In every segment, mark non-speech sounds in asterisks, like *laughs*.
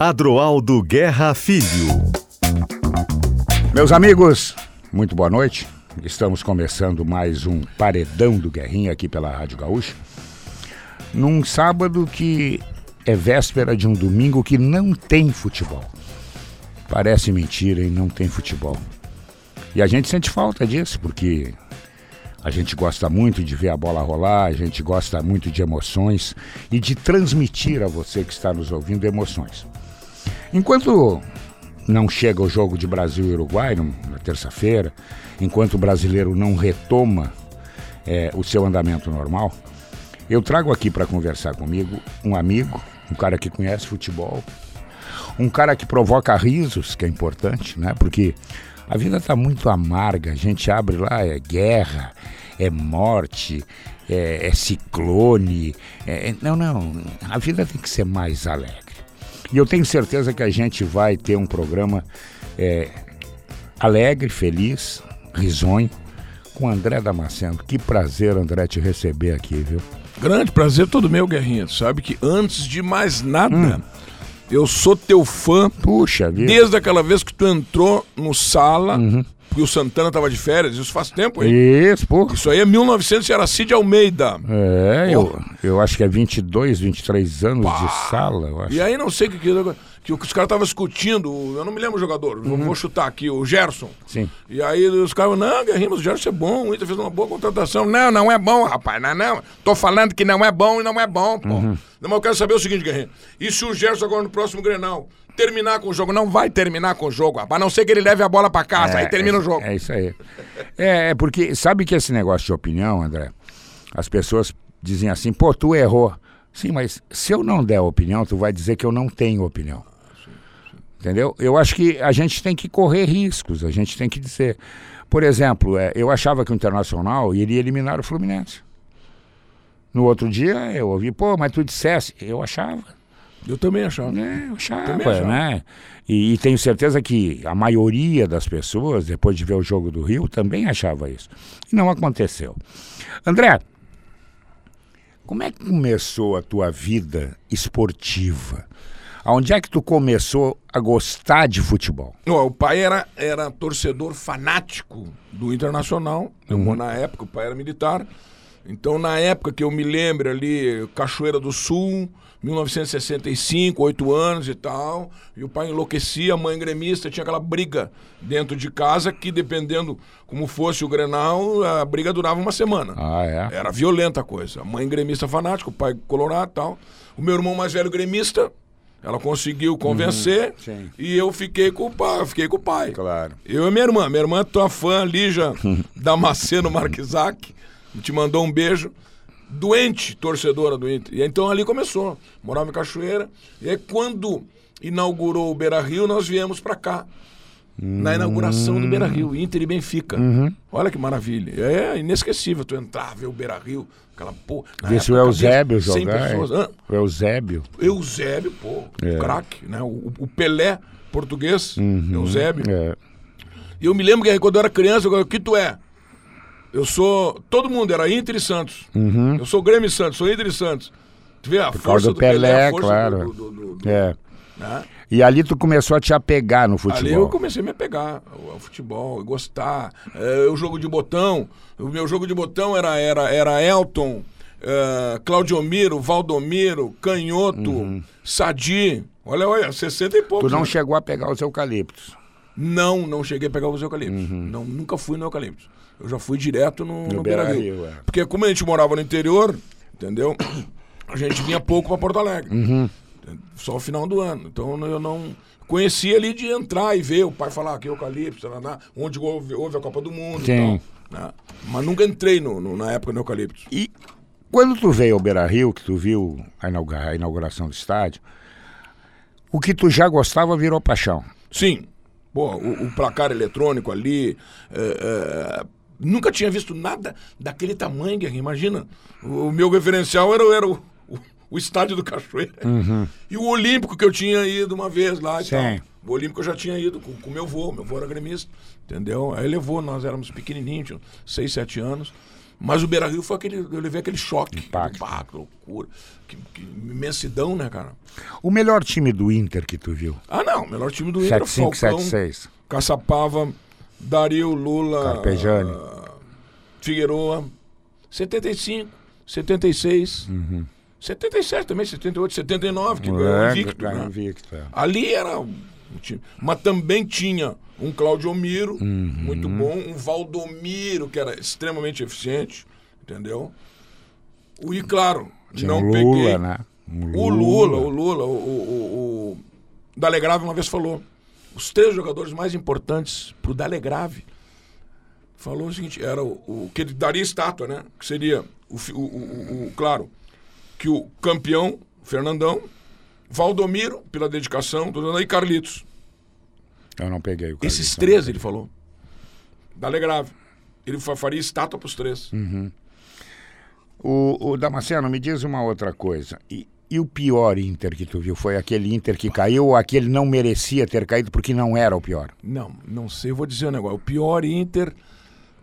Adroaldo Guerra Filho. Meus amigos, muito boa noite. Estamos começando mais um Paredão do Guerrinha aqui pela Rádio Gaúcha. Num sábado que é véspera de um domingo que não tem futebol. Parece mentira e não tem futebol. E a gente sente falta disso, porque a gente gosta muito de ver a bola rolar, a gente gosta muito de emoções e de transmitir a você que está nos ouvindo emoções. Enquanto não chega o jogo de Brasil e Uruguai na terça-feira, enquanto o brasileiro não retoma é, o seu andamento normal, eu trago aqui para conversar comigo um amigo, um cara que conhece futebol, um cara que provoca risos, que é importante, né? Porque a vida está muito amarga, a gente abre lá, é guerra, é morte, é, é ciclone. É, não, não, a vida tem que ser mais alegre. E eu tenho certeza que a gente vai ter um programa é, alegre, feliz, risonho, com André Damasceno. Que prazer, André, te receber aqui, viu? Grande prazer todo meu, Guerrinha. Tu sabe que antes de mais nada, hum. eu sou teu fã. Puxa vida. Desde aquela vez que tu entrou no sala. Uhum porque o Santana estava de férias, isso faz tempo, hein? Isso, pô. Isso aí é 1900 e era Cid Almeida. É, eu, eu acho que é 22, 23 anos Pá. de sala, eu acho. E aí não sei o que, que, que os caras estavam discutindo, eu não me lembro o jogador, uhum. vou chutar aqui, o Gerson. Sim. E aí os caras, não, Guerrinho, mas o Gerson é bom, o Inter fez uma boa contratação. Não, não é bom, rapaz, não, não. Tô falando que não é bom e não é bom, pô. Uhum. Mas eu quero saber o seguinte, Guerrinho, e se o Gerson agora no próximo Grenal terminar com o jogo. Não vai terminar com o jogo, rapaz. A não ser que ele leve a bola para casa, é, aí termina é, o jogo. É isso aí. É, é, porque sabe que esse negócio de opinião, André, as pessoas dizem assim, pô, tu errou. Sim, mas se eu não der opinião, tu vai dizer que eu não tenho opinião. Entendeu? Eu acho que a gente tem que correr riscos, a gente tem que dizer. Por exemplo, é, eu achava que o Internacional iria eliminar o Fluminense. No outro dia eu ouvi, pô, mas tu dissesse. Eu achava. Eu também achava. É, eu achava, também achava. né? E, e, tenho certeza que a maioria das pessoas, depois de ver o jogo do Rio, também achava isso. E não aconteceu. André, como é que começou a tua vida esportiva? Onde é que tu começou a gostar de futebol? o pai era, era torcedor fanático do Internacional. Uhum. Na época, o pai era militar. Então, na época que eu me lembro ali, Cachoeira do Sul, 1965, oito anos e tal, e o pai enlouquecia, a mãe gremista, tinha aquela briga dentro de casa que, dependendo como fosse o Grenal, a briga durava uma semana. Ah, é? Era violenta a coisa. A mãe gremista fanática, o pai colorado e tal. O meu irmão mais velho gremista, ela conseguiu convencer uhum, e eu fiquei com o pai, fiquei com o pai. Claro. Eu e minha irmã. Minha irmã é tua fã, Lígia *laughs* Damasceno Marquisac, te mandou um beijo doente torcedora do Inter. E então ali começou. Morava em Cachoeira. E aí quando inaugurou o Beira Rio, nós viemos para cá. Hum. Na inauguração do Beira Rio, Inter e Benfica. Uhum. Olha que maravilha. É inesquecível tu entrar, ver o Beira Rio, aquela porra. Vê se o Eusébio jogar. É. O Eusébio. Eusébio, pô, é. craque, né? O, o, Pelé português, uhum. Eusébio. É. E eu me lembro que quando eu era criança, o que tu é? Eu sou. Todo mundo era Inter e Santos. Uhum. Eu sou Grêmio e Santos, sou Inter e Santos. Tu vê a Por força do, do Pelé, Pelé força claro. Do, do, do, é. Né? E ali tu começou a te apegar no futebol. Ali eu comecei a me apegar ao, futebol, gostar. É, o jogo de botão. O meu jogo de botão era, era, era Elton, uh, Claudiomiro, Valdomiro, Canhoto, uhum. Sadi. Olha, olha, 60 e poucos. Tu não né? chegou a pegar os eucaliptos? Não, não cheguei a pegar os eucaliptos. Uhum. Não, nunca fui no eucalipto. Eu já fui direto no, no, no Beira Rio. Rio é. Porque como a gente morava no interior, entendeu? A gente vinha pouco para Porto Alegre. Uhum. Só o final do ano. Então eu não conhecia ali de entrar e ver o pai falar aqui é Eucalipto, onde houve, houve, a Copa do Mundo Sim. e tal. Né? Mas nunca entrei no, no, na época no Eucalipto. E quando tu veio ao Beira Rio, que tu viu a, inaugura, a inauguração do estádio, o que tu já gostava virou paixão. Sim. Pô, o, o placar eletrônico ali, é, é, Nunca tinha visto nada daquele tamanho, Guerrinho. Imagina. O, o, meu referencial era, era o, o, estádio do Cachoeira. Uhum. E o Olímpico que eu tinha ido uma vez lá e Sim. tal. O Olímpico eu já tinha ido com o meu avô. Meu avô era gremista, entendeu? Aí levou, nós éramos pequenininhos, tinha 6, 7 anos. Mas o Beira Rio foi aquele. Eu levei aquele choque. Impacto. Pá, que loucura. Que, que imensidão, né, cara? O melhor time do Inter que tu viu? Ah, não. O melhor time do Inter. 75, Falcão, 76. Caçapava, Dario, Lula. Carpegiani. ah, Figueroa. 75, 76. 77 também, 78, 79, que ganhou É, invicto. ganhou né? invicto, é. Ali era um time. Mas também tinha um Claudio Miro, Uhum. muito bom, um Valdomiro, que era extremamente eficiente, entendeu? O, e claro, Tinha não o peguei. Lula, né? O Lula, o Lula, o, o, o, o Dalegrave uma vez falou: os três jogadores mais importantes pro Dalegrave. Falou o seguinte: era o, o que ele daria estátua, né? Que seria, o, o, o- o- claro, que o campeão, Fernandão, Valdomiro, pela dedicação, aí, Carlitos. Eu não peguei o Esses Carlitos, três, ele falou. Dalegrave. Ele fa- faria estátua pros três. O, o Damasceno, me diz uma outra coisa. E, e o pior Inter que tu viu? Foi aquele Inter que caiu ou aquele não merecia ter caído porque não era o pior? Não, não sei, eu vou dizer um negócio. O pior Inter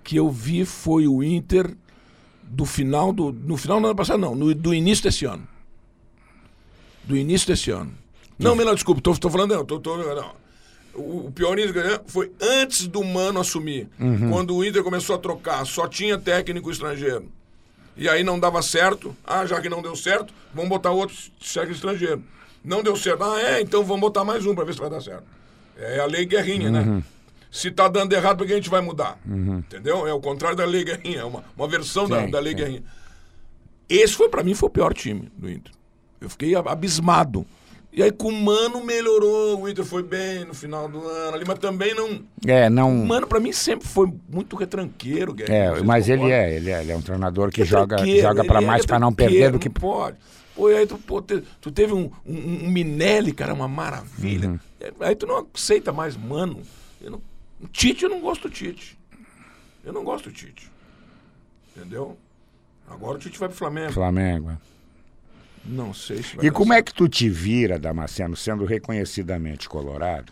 que eu vi foi o Inter do final do. No final do ano passado, não, no- do início desse ano. Do início desse ano. Não, melhor, desculpa, tô falando, não, tô, tô- não. O, o pior foi antes do Mano assumir. Quando o Inter começou a trocar, só tinha técnico estrangeiro. E aí não dava certo. Ah, já que não deu certo, vamos botar outro técnico estrangeiro. Não deu certo. Ah, é, então vamos botar mais um para ver se vai dar certo. É a lei guerrinha, né? Se tá dando errado, por que a gente vai mudar? Entendeu? É o contrário da lei guerrinha, é uma, uma versão da, Sim, da lei sim. guerrinha. Esse foi, para mim, foi o pior time do Inter. Eu fiquei ab- abismado. E aí com o Mano melhorou, o Inter foi bem no final do ano ali, mas também não. É, não. O Mano, pra mim, sempre foi muito retranqueiro, Guerreiro. É, mas ele é, ele é, ele é um treinador que joga, Retranqueiro, joga ele para é mais para não retranqueiro, perder do que Não pode. Pô, e aí tu, pô, te- tu teve um, um, um Minelli, cara, uma maravilha. Uhum. É, Aí tu não aceita mais, mano. Eu não, Tite, eu não gosto do Tite. Eu não gosto do Tite. Entendeu? Agora o Tite vai pro Flamengo. Flamengo. é. Não sei se vai E como é certo. que tu te vira, Damasceno, sendo reconhecidamente colorado,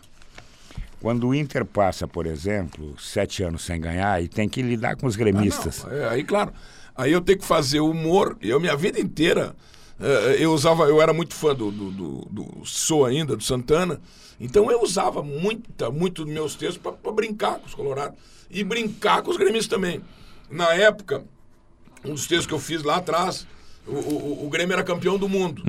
quando o Inter passa, por exemplo, sete anos sem ganhar e tem que lidar com os gremistas? Ah, é, aí, claro. Aí eu tenho que fazer humor. Eu, minha vida inteira, eh, eu usava. Eu era muito fã do, do, do, do Sou ainda, do Santana. Então eu usava muita, muito dos meus textos para brincar com os colorados. E brincar com os gremistas também. Na época, um dos textos que eu fiz lá atrás, o, o, o Grêmio era campeão do mundo.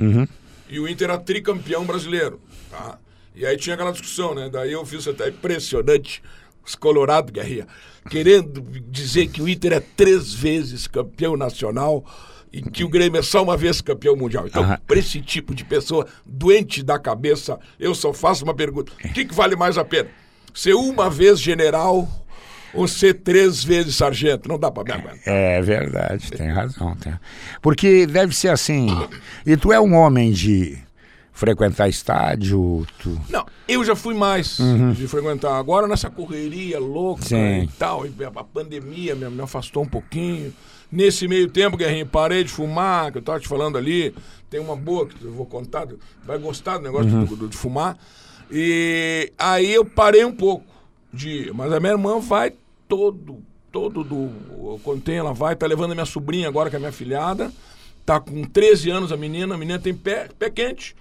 E o Inter era tricampeão brasileiro. Tá? E aí tinha aquela discussão, né? Daí eu fiz até impressionante. Os Colorado Guerrinha, querendo dizer que o Inter é três vezes campeão nacional e que o Grêmio é só uma vez campeão mundial. Então, para esse tipo de pessoa doente da cabeça, eu só faço uma pergunta: o que, que vale mais a pena? Ser uma vez general ou ser três vezes sargento? Não dá para me aguentar. É verdade, tem razão. Tem. Porque deve ser assim. E tu é um homem de frequentar estádio, tu... Não, eu já fui mais de frequentar. Agora nessa correria louca Sim. e tal, a pandemia me afastou um pouquinho. Nesse meio tempo, Guerrinho, parei de fumar, que eu tava te falando ali. Tem uma boa que eu vou contar, vai gostar do negócio do- do- de fumar. E aí eu parei um pouco de. Mas a minha irmã vai todo, todo do. Quando tem, ela vai, tá levando a minha sobrinha agora, que é minha filhada. Tá com 13 anos a menina, a menina tem pé, pé quente.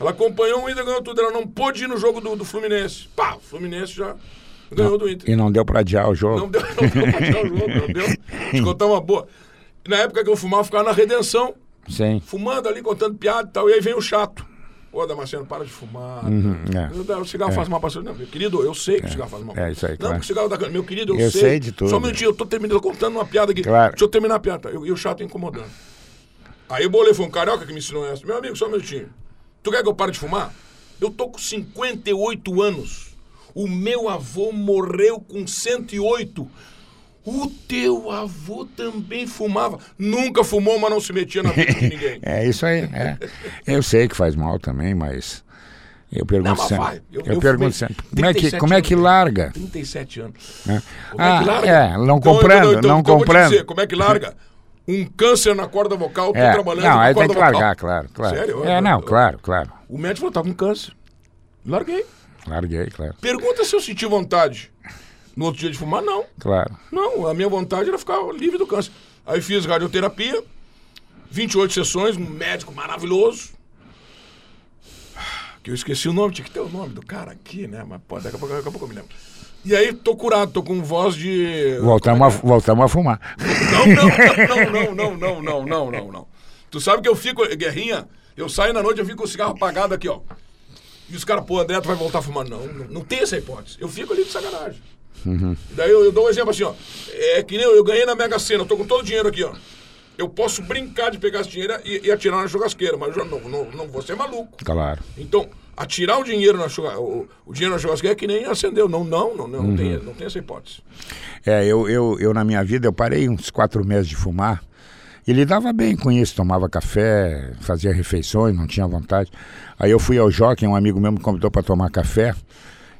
Ela acompanhou o Inter, ganhou tudo. Ela não pôde ir no jogo do, do Fluminense. Pá, o Fluminense já ganhou do Inter. e não deu pra adiar o jogo. Não deu, *laughs* não deu pra tirar o jogo, não deu. Te contar uma boa. Na época que eu fumava, eu ficava na redenção, Sim. fumando ali, contando piada e tal. E aí vem o chato. Ô, Damasceno, para de fumar. é. Eu- O cigarro faz mal pra você. Não, meu querido, eu sei que o cigarro faz mal. É, isso aí, Não, claro. o cigarro da Meu querido, eu, Eu sei de tudo. Só um minutinho, eu tô terminando, tô contando uma piada aqui. Claro. Deixa eu terminar a piada. Eu- E o chato incomodando. Aí o bolei foi um carioca que me ensinou essa. Meu amigo, só um minutinho. Tu quer que eu pare de fumar? Eu tô com 58 anos. O meu avô morreu com 108. O teu avô também fumava. Nunca fumou, mas não se metia na vida de *laughs* ninguém. É isso aí. é. Eu sei que faz mal também, mas eu pergunto Não, sempre. vai. Eu, fumei pergunto sempre. Como é que, 37 como é que anos. larga? 37 anos. né? Como Ah, é que larga? é, não Então, eu- comprando, então, não então eu te comprando. dizer, como é que larga? *laughs* Um câncer na corda vocal, É, trabalhando não, aí tem que vocal. largar, claro, claro. Sério? É, Eu- não, eu- claro, claro. O médico falou, tá com câncer. Larguei. Larguei, claro. Pergunta se eu senti vontade No outro dia de fumar, não. Claro. Não, a minha vontade era ficar livre do câncer. Aí fiz radioterapia, 28 sessões, um médico maravilhoso. Que eu esqueci o nome, tinha que ter o nome do cara aqui, né? Mas pô, daqui a pouco, daqui a pouco eu me lembro. E aí tô curado, tô com voz de. Voltamos, é a, voltamos a fumar. não, *laughs* não, não, não, não, não, não, não, não. Tu sabe que eu fico, Guerrinha, eu saio na noite, eu fico com o cigarro apagado aqui, ó. E os caras, pô, André, tu vai voltar a fumar? Não, não, não tem essa hipótese. Eu fico ali de sacanagem. Daí eu, eu dou um exemplo assim, ó. É que nem eu, eu ganhei na Mega Sena, eu tô com todo o dinheiro aqui, ó. Eu posso brincar de pegar esse dinheiro e, e atirar na churrasqueira, mas eu não, não, não vou ser maluco. Claro. Então, atirar o dinheiro na churrasqueira, o, o dinheiro na churrasqueira é que nem acendeu. Não, não, não, não, não, tem, não tem essa hipótese. É, eu, eu, eu na minha vida, eu parei uns quatro meses de fumar. E lidava bem com isso, tomava café, fazia refeições, não tinha vontade. Aí eu fui ao Jockey, um amigo meu me convidou para tomar café.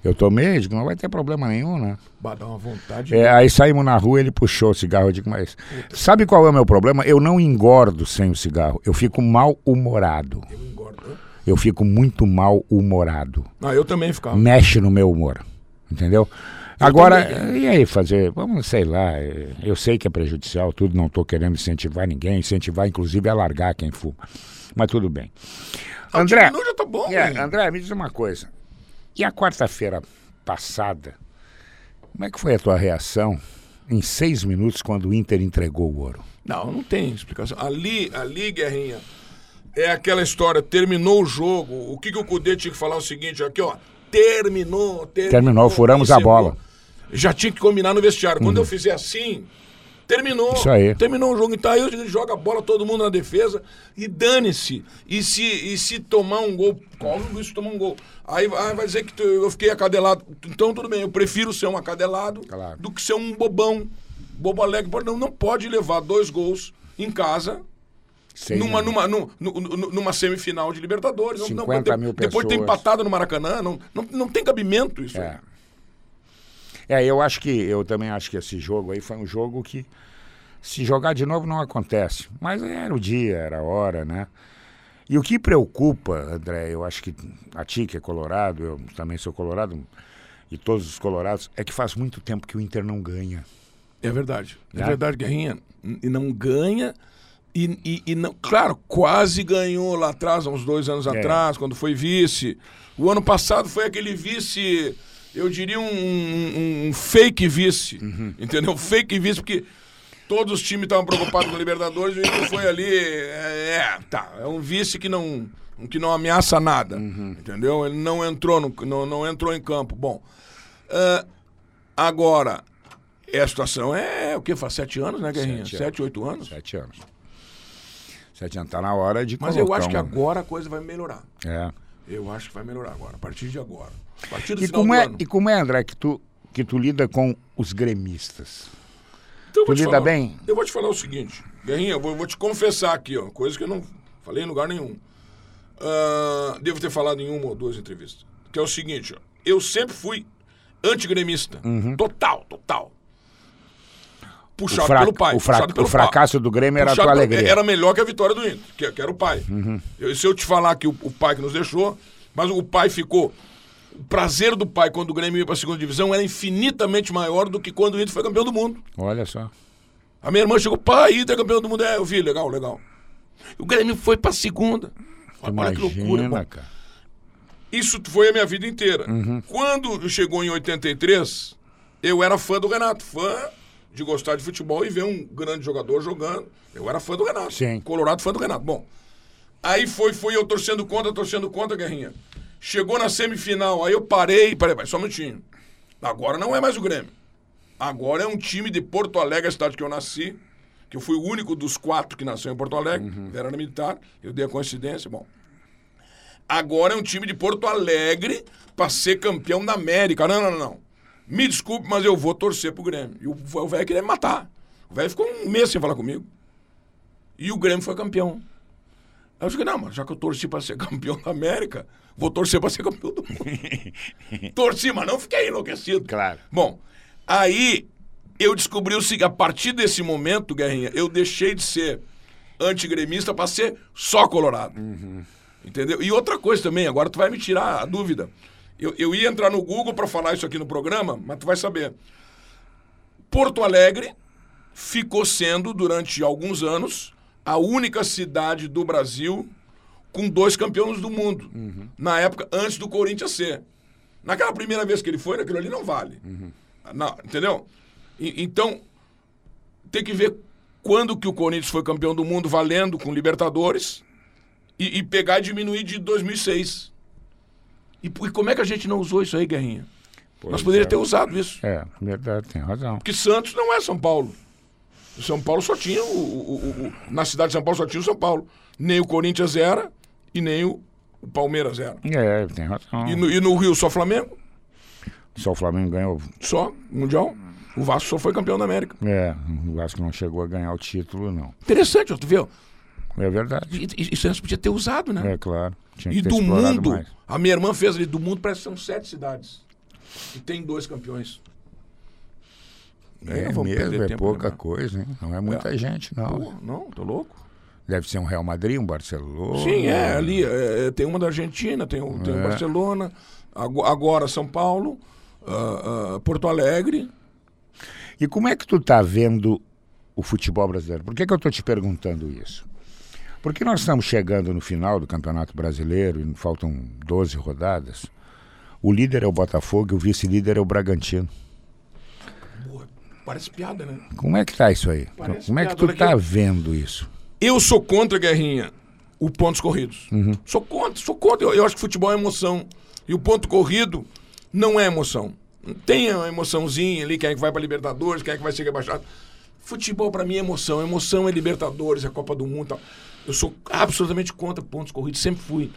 Eu tomei, digo, não vai ter problema nenhum, né? Bah, dá uma vontade. É, aí saímos na rua, ele puxou o cigarro, eu digo, mas sabe qual é o meu problema? Eu não engordo sem o cigarro, eu fico mal-humorado. Eu engordo. Eu fico muito mal-humorado. Ah, eu também ficava. Mexe no meu humor, entendeu? Agora, e aí fazer? Vamos, sei lá, eu sei que é prejudicial, tudo, não estou querendo incentivar ninguém, incentivar inclusive a largar quem fuma. Mas tudo bem. Ah, André, tá bom. é? André, me diz uma coisa. E a quarta-feira passada, como é que foi a tua reação em seis minutos quando o Inter entregou o ouro? Não, não tem explicação. Ali, ali, Guerrinha, é aquela história, terminou o jogo. O que, que o Cudê tinha que falar é o seguinte, aqui, ó. Terminou, terminou. Terminou, furamos a bola. Já tinha que combinar no vestiário. Quando eu fizer assim, terminou. Isso aí. Terminou o jogo. Então aí ele joga a bola, todo mundo na defesa e dane-se. E se, e se tomar um gol, corre o risco de tomar um gol. Aí vai, vai dizer que tu- eu fiquei acadelado. Então tudo bem, eu prefiro ser um acadelado Claro. do que ser um bobão. Bobo alegre. Não, não pode levar dois gols em casa numa, numa, nu- nu- nu- numa semifinal de Libertadores. Não- não, 50 de- mil depois de ter pessoas. empatado no Maracanã, não, não, não tem cabimento isso. É. É, eu acho que, eu também acho que esse jogo aí foi um jogo que, se jogar de novo, não acontece. Mas era o dia, era a hora, né? E o que preocupa, André, eu acho que a ti que é colorado, eu também sou colorado, e todos os colorados, é que faz muito tempo que o Inter não ganha. É verdade. É Né? verdade, Guerrinha. E não ganha. E, e, e não, claro, quase ganhou lá atrás, há uns dois anos É. atrás, quando foi vice. O ano passado foi aquele vice, eu diria um, um- um fake vice. Uhum. Entendeu? Fake vice, porque todos os times estavam preocupados com a Libertadores e ele foi ali. É, é, tá. É um vice que não, que não ameaça nada. Uhum. Entendeu? Ele não entrou, no, não, não entrou em campo. Bom. ah, agora, é a situação é o que? Faz sete anos, né, Guerrinha? Sete Sete, anos. oito anos. Sete anos. Sete anos tá na hora de Mas eu acho que um- agora a coisa vai melhorar. É. Eu acho que vai melhorar agora, a partir de agora. E como, é, e como é, André, que tu, que tu lida com os gremistas? Então, eu tu lida falar- bem? Eu vou te falar o seguinte, Guerrinha, eu vou, vou te confessar aqui, ó, coisa que eu não falei em lugar nenhum. Ah, devo ter falado em uma ou duas entrevistas. Que é o seguinte, ó, eu sempre fui antigremista. Uhum. Total, total. Puxado pelo pai. o fra- pelo o fracasso do Grêmio era a tua alegria. Uhum. Era melhor que a vitória do Inter, que, que era o pai. Eu- se eu te falar que o, o pai que nos deixou, mas o pai ficou. O prazer do pai quando o Grêmio ia para a segunda divisão era infinitamente maior do que quando o Inter foi campeão do mundo. Olha só. A minha irmã chegou, pai, Inter é campeão do mundo. É, eu vi, legal, legal. O Grêmio foi pra segunda. Olha que loucura. Imagina, Bom, cara. isso foi a minha vida inteira. Uhum. Quando chegou em 83, eu era fã do Renato. Fã de gostar de futebol e ver um grande jogador jogando. Eu era fã do Renato. Sim. Colorado fã do Renato. Bom, aí foi, foi eu torcendo contra, torcendo contra, Guerrinha. Chegou na semifinal, aí eu parei, parei, só um minutinho. Agora não é mais o Grêmio. Agora é um time de Porto Alegre, a cidade que eu nasci, que eu fui o único dos quatro que nasceu em Porto Alegre, era militar, eu dei a coincidência, bom. Agora é um time de Porto Alegre pra ser campeão da América. Não, não, não, não. Me desculpe, mas eu vou torcer pro Grêmio. E o velho queria me matar. O velho ficou um mês sem falar comigo. E o Grêmio foi campeão. Aí eu disse, não, mas já que eu torci pra ser *laughs* campeão da América, vou torcer pra ser campeão do mundo. *laughs* torci, mas não fiquei enlouquecido. Claro. Bom, aí eu descobri o seguinte, a partir desse momento, Guerrinha, eu deixei de ser antigremista pra ser só colorado. Entendeu? E outra coisa também, agora tu vai me tirar a dúvida. Eu, eu ia entrar no Google pra falar isso aqui no programa, mas tu vai saber. Porto Alegre ficou sendo, durante alguns anos, a única cidade do Brasil com dois campeões do mundo. Na época, antes do Corinthians ser. Naquela primeira vez que ele foi, aquilo ali não vale. Não, entendeu? E- então, tem que ver quando que o Corinthians foi campeão do mundo valendo com Libertadores e, e pegar e diminuir de 2006. E, e como é que a gente não usou isso aí, Guerrinha? Nós Pois poderíamos é. ter usado isso. É, verdade, tem razão. Porque Santos não é São Paulo. São Paulo só tinha o, o- o- o- Na cidade de São Paulo só tinha o São Paulo. Nem o Corinthians era e nem o, Palmeiras era. É, tem razão. E no, e no Rio só Flamengo? Só o Flamengo ganhou. Só Mundial. O Vasco só foi campeão da América. É, o Vasco não chegou a ganhar o título, não. Interessante, ó, tu viu? É verdade. E- Isso antes podia ter usado, né? É claro. Tinha que E ter do explorado mundo, mais. a minha irmã fez ali, do mundo parece que são sete cidades. E tem dois campeões. É mesmo, é tempo pouca coisa, hein? Não é muita gente, não. Pô, não, tô louco. Deve ser um Real Madrid, um Barcelona. Sim, é, ali é, é, tem uma da Argentina, tem tem o É. Barcelona, ago- agora São Paulo, ah, ah, Porto Alegre. E como é que tu tá vendo o futebol brasileiro? Por que, que eu tô te perguntando isso? Porque nós estamos chegando no final do Campeonato Brasileiro e faltam 12 rodadas. O líder é o Botafogo e o vice-líder é o Bragantino. Porra, parece piada, né? Como é que tá isso aí? Parece Como é que piada, tu olha tá vendo isso? Eu sou contra, Guerrinha, o pontos corridos. Uhum. Sou contra, sou contra. Eu, eu acho que futebol é emoção. E o ponto corrido não é emoção. Tem uma emoçãozinha ali, quem é que vai pra Libertadores, quem é que vai ser rebaixado. Futebol pra mim é emoção. Emoção é Libertadores, é Copa do Mundo tal. Eu sou absolutamente contra pontos corridos, sempre fui.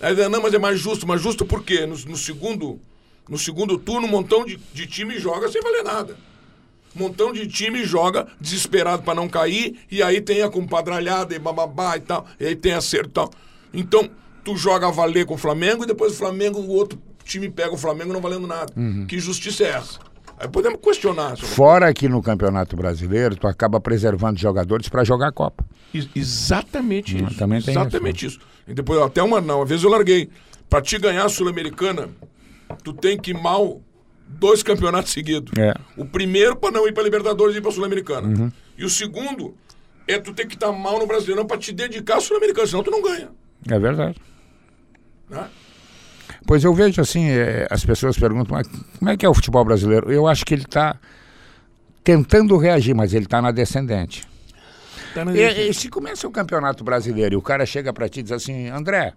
Aí, não, mas é mais justo. Mas justo por quê? No, no segundo, no segundo turno, um montão de, de time joga sem valer nada. Montão de time joga desesperado pra não cair, e aí tem a compadralhada e bababá e tal, e aí tem acerto tal. Então, tu joga a valer com o Flamengo e depois o Flamengo, o outro time pega o Flamengo não valendo nada. Que justiça é essa? Aí podemos questionar. sobre- Fora que no Campeonato Brasileiro, tu acaba preservando jogadores para jogar a Copa. Ex- Exatamente isso. também tem Exatamente isso. E depois, até uma, não, uma vez eu larguei. Pra te ganhar a Sul-Americana, tu tem que mal dois campeonatos seguidos. É. O primeiro pra não ir pra Libertadores e ir pra Sul-Americana. Uhum. E o segundo é tu ter que estar mal no Brasileirão pra te dedicar à Sul-Americana, senão tu não ganha. É verdade. Né? Pois eu vejo assim, eh, as pessoas perguntam, mas como é que é o futebol brasileiro? Eu acho que ele está tentando reagir, mas ele está na descendente. Tá na E, e se começa o campeonato brasileiro e o cara chega para ti e diz assim, André,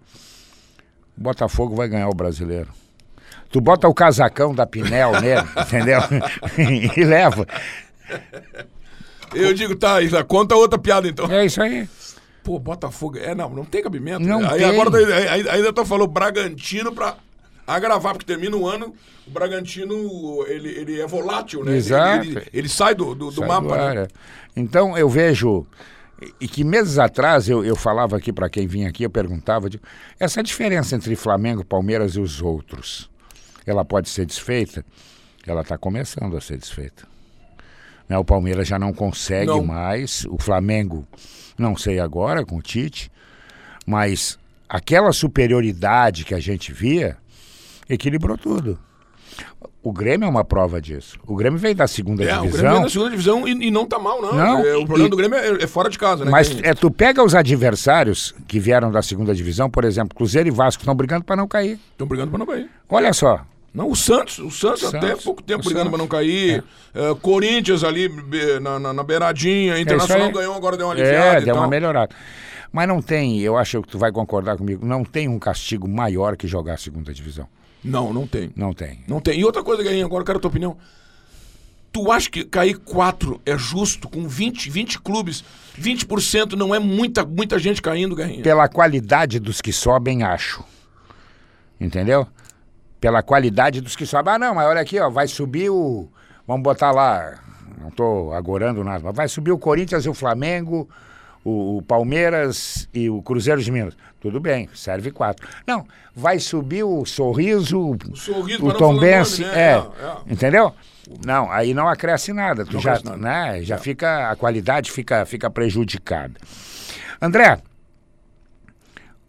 o Botafogo vai ganhar o brasileiro. Tu bota o casacão da Pinel nele, *laughs* entendeu? e leva. Eu digo, tá, Isa, conta outra piada então. É isso aí. Pô, Botafogo. É, não, não tem cabimento. Não aí tem. agora aí- aí- ainda tô falando Bragantino pra agravar, porque termina o ano, o Bragantino, ele, ele é volátil, né? Ele- Exato. Ele, ele sai do, do, do Sai mapa, né? é. Então eu vejo e- que meses atrás eu, eu falava aqui para quem vinha aqui, eu perguntava digo, essa diferença entre Flamengo, Palmeiras e os outros, ela pode ser desfeita? Ela está começando a ser desfeita. Né, o Palmeiras já não consegue Não. mais, o Flamengo, não sei agora com o Tite, mas aquela superioridade que a gente via equilibrou tudo. O Grêmio é uma prova disso. O Grêmio veio da segunda É, o divisão. Grêmio é na segunda divisão e, e não tá mal, não. Não, É, o problema e- do Grêmio é, é fora de casa, né? Mas é, tu pega os adversários que vieram da segunda divisão, por exemplo, Cruzeiro e Vasco estão brigando para não cair. Estão brigando pra não cair. Olha só. Não, o Santos, o Santos, Santos, até pouco tempo brigando pra não cair. É, Corinthians ali na, na, na beiradinha, Internacional aí. ganhou, agora deu uma aliviada É, deu tal. uma melhorada. Mas não tem, eu acho que tu vai concordar comigo, não tem um castigo maior que jogar a segunda divisão. Não, não tem. Não tem. Não tem. E outra coisa, Guerrinho, agora eu quero a tua opinião. Tu acha que cair 4 é justo com 20, 20 clubes? 20% não é muita, muita gente caindo, Guerrinho? Pela qualidade dos que sobem, acho. Entendeu? Pela qualidade dos que sobem. Ah, não, mas olha aqui, ó, vai subir o. Vamos botar lá. Não estou agorando nada, mas vai subir o Corinthians e o Flamengo, o, o Palmeiras e o Cruzeiro de Minas. Tudo bem, serve quatro. Não, vai subir o Sorriso, o, Sorriso, o Tom Bense, nome, né? é, É, é. entendeu? Não, aí não acresce nada, tu Não já, nada. né, já fica, a qualidade fica, fica prejudicada. André,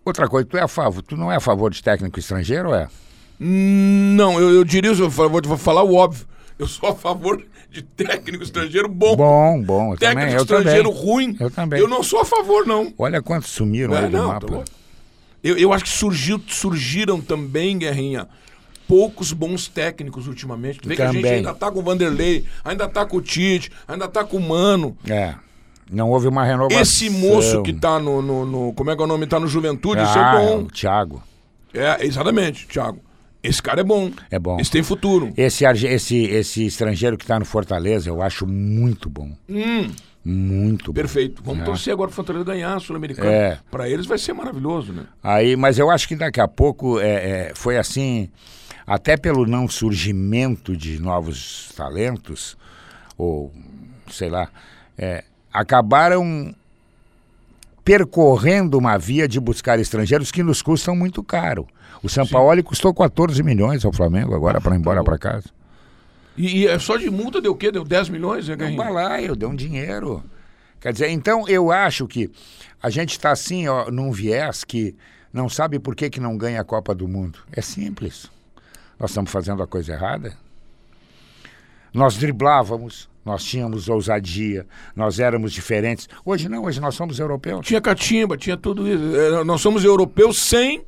outra coisa, tu é a favor, tu não é a favor de técnico estrangeiro, é? Não, eu, eu diria, eu vou, vou falar o óbvio. Eu sou a favor de técnico estrangeiro bom. Bom, bom. Eu técnico também, eu estrangeiro também. ruim. Eu também. Eu não sou a favor, não. Olha quantos sumiram É, aí do não, mapa. tá eu, eu acho que surgiu, surgiram também, Guerrinha, poucos bons técnicos ultimamente. Vê que a gente ainda tá com o Vanderlei, ainda tá com o Tite, ainda tá com o Mano. É. Não houve uma renovação. Esse moço que tá no, no, no- Como é que é o nome? Tá no Juventude, isso é Ah, bom. o Thiago. É, exatamente, Thiago. Esse cara é bom. É bom. Esse tem futuro. Esse, esse, esse estrangeiro que tá no Fortaleza, eu acho muito bom. Hum, Muito bom. perfeito. Vamos É. torcer agora pro Fortaleza ganhar a Sul-Americana. É. Pra eles vai ser maravilhoso, né? Aí, mas eu acho que daqui a pouco é, é, foi assim, até pelo não surgimento de novos talentos, ou sei lá, é, acabaram percorrendo uma via de buscar estrangeiros que nos custam muito caro. O São Paulo custou 14 milhões ao Flamengo agora para ir embora para casa. E, e é só de multa deu o quê? Deu 10 milhões, né, Um balaio, deu um dinheiro. Quer dizer, então eu acho que a gente está assim, ó, num viés que não sabe por que, que não ganha a Copa do Mundo. É simples. Nós estamos fazendo a coisa errada. Nós driblávamos, nós tínhamos ousadia, nós éramos diferentes. Hoje não, hoje nós somos europeus. Tinha catimba, tinha tudo isso. É, Nós somos europeus sem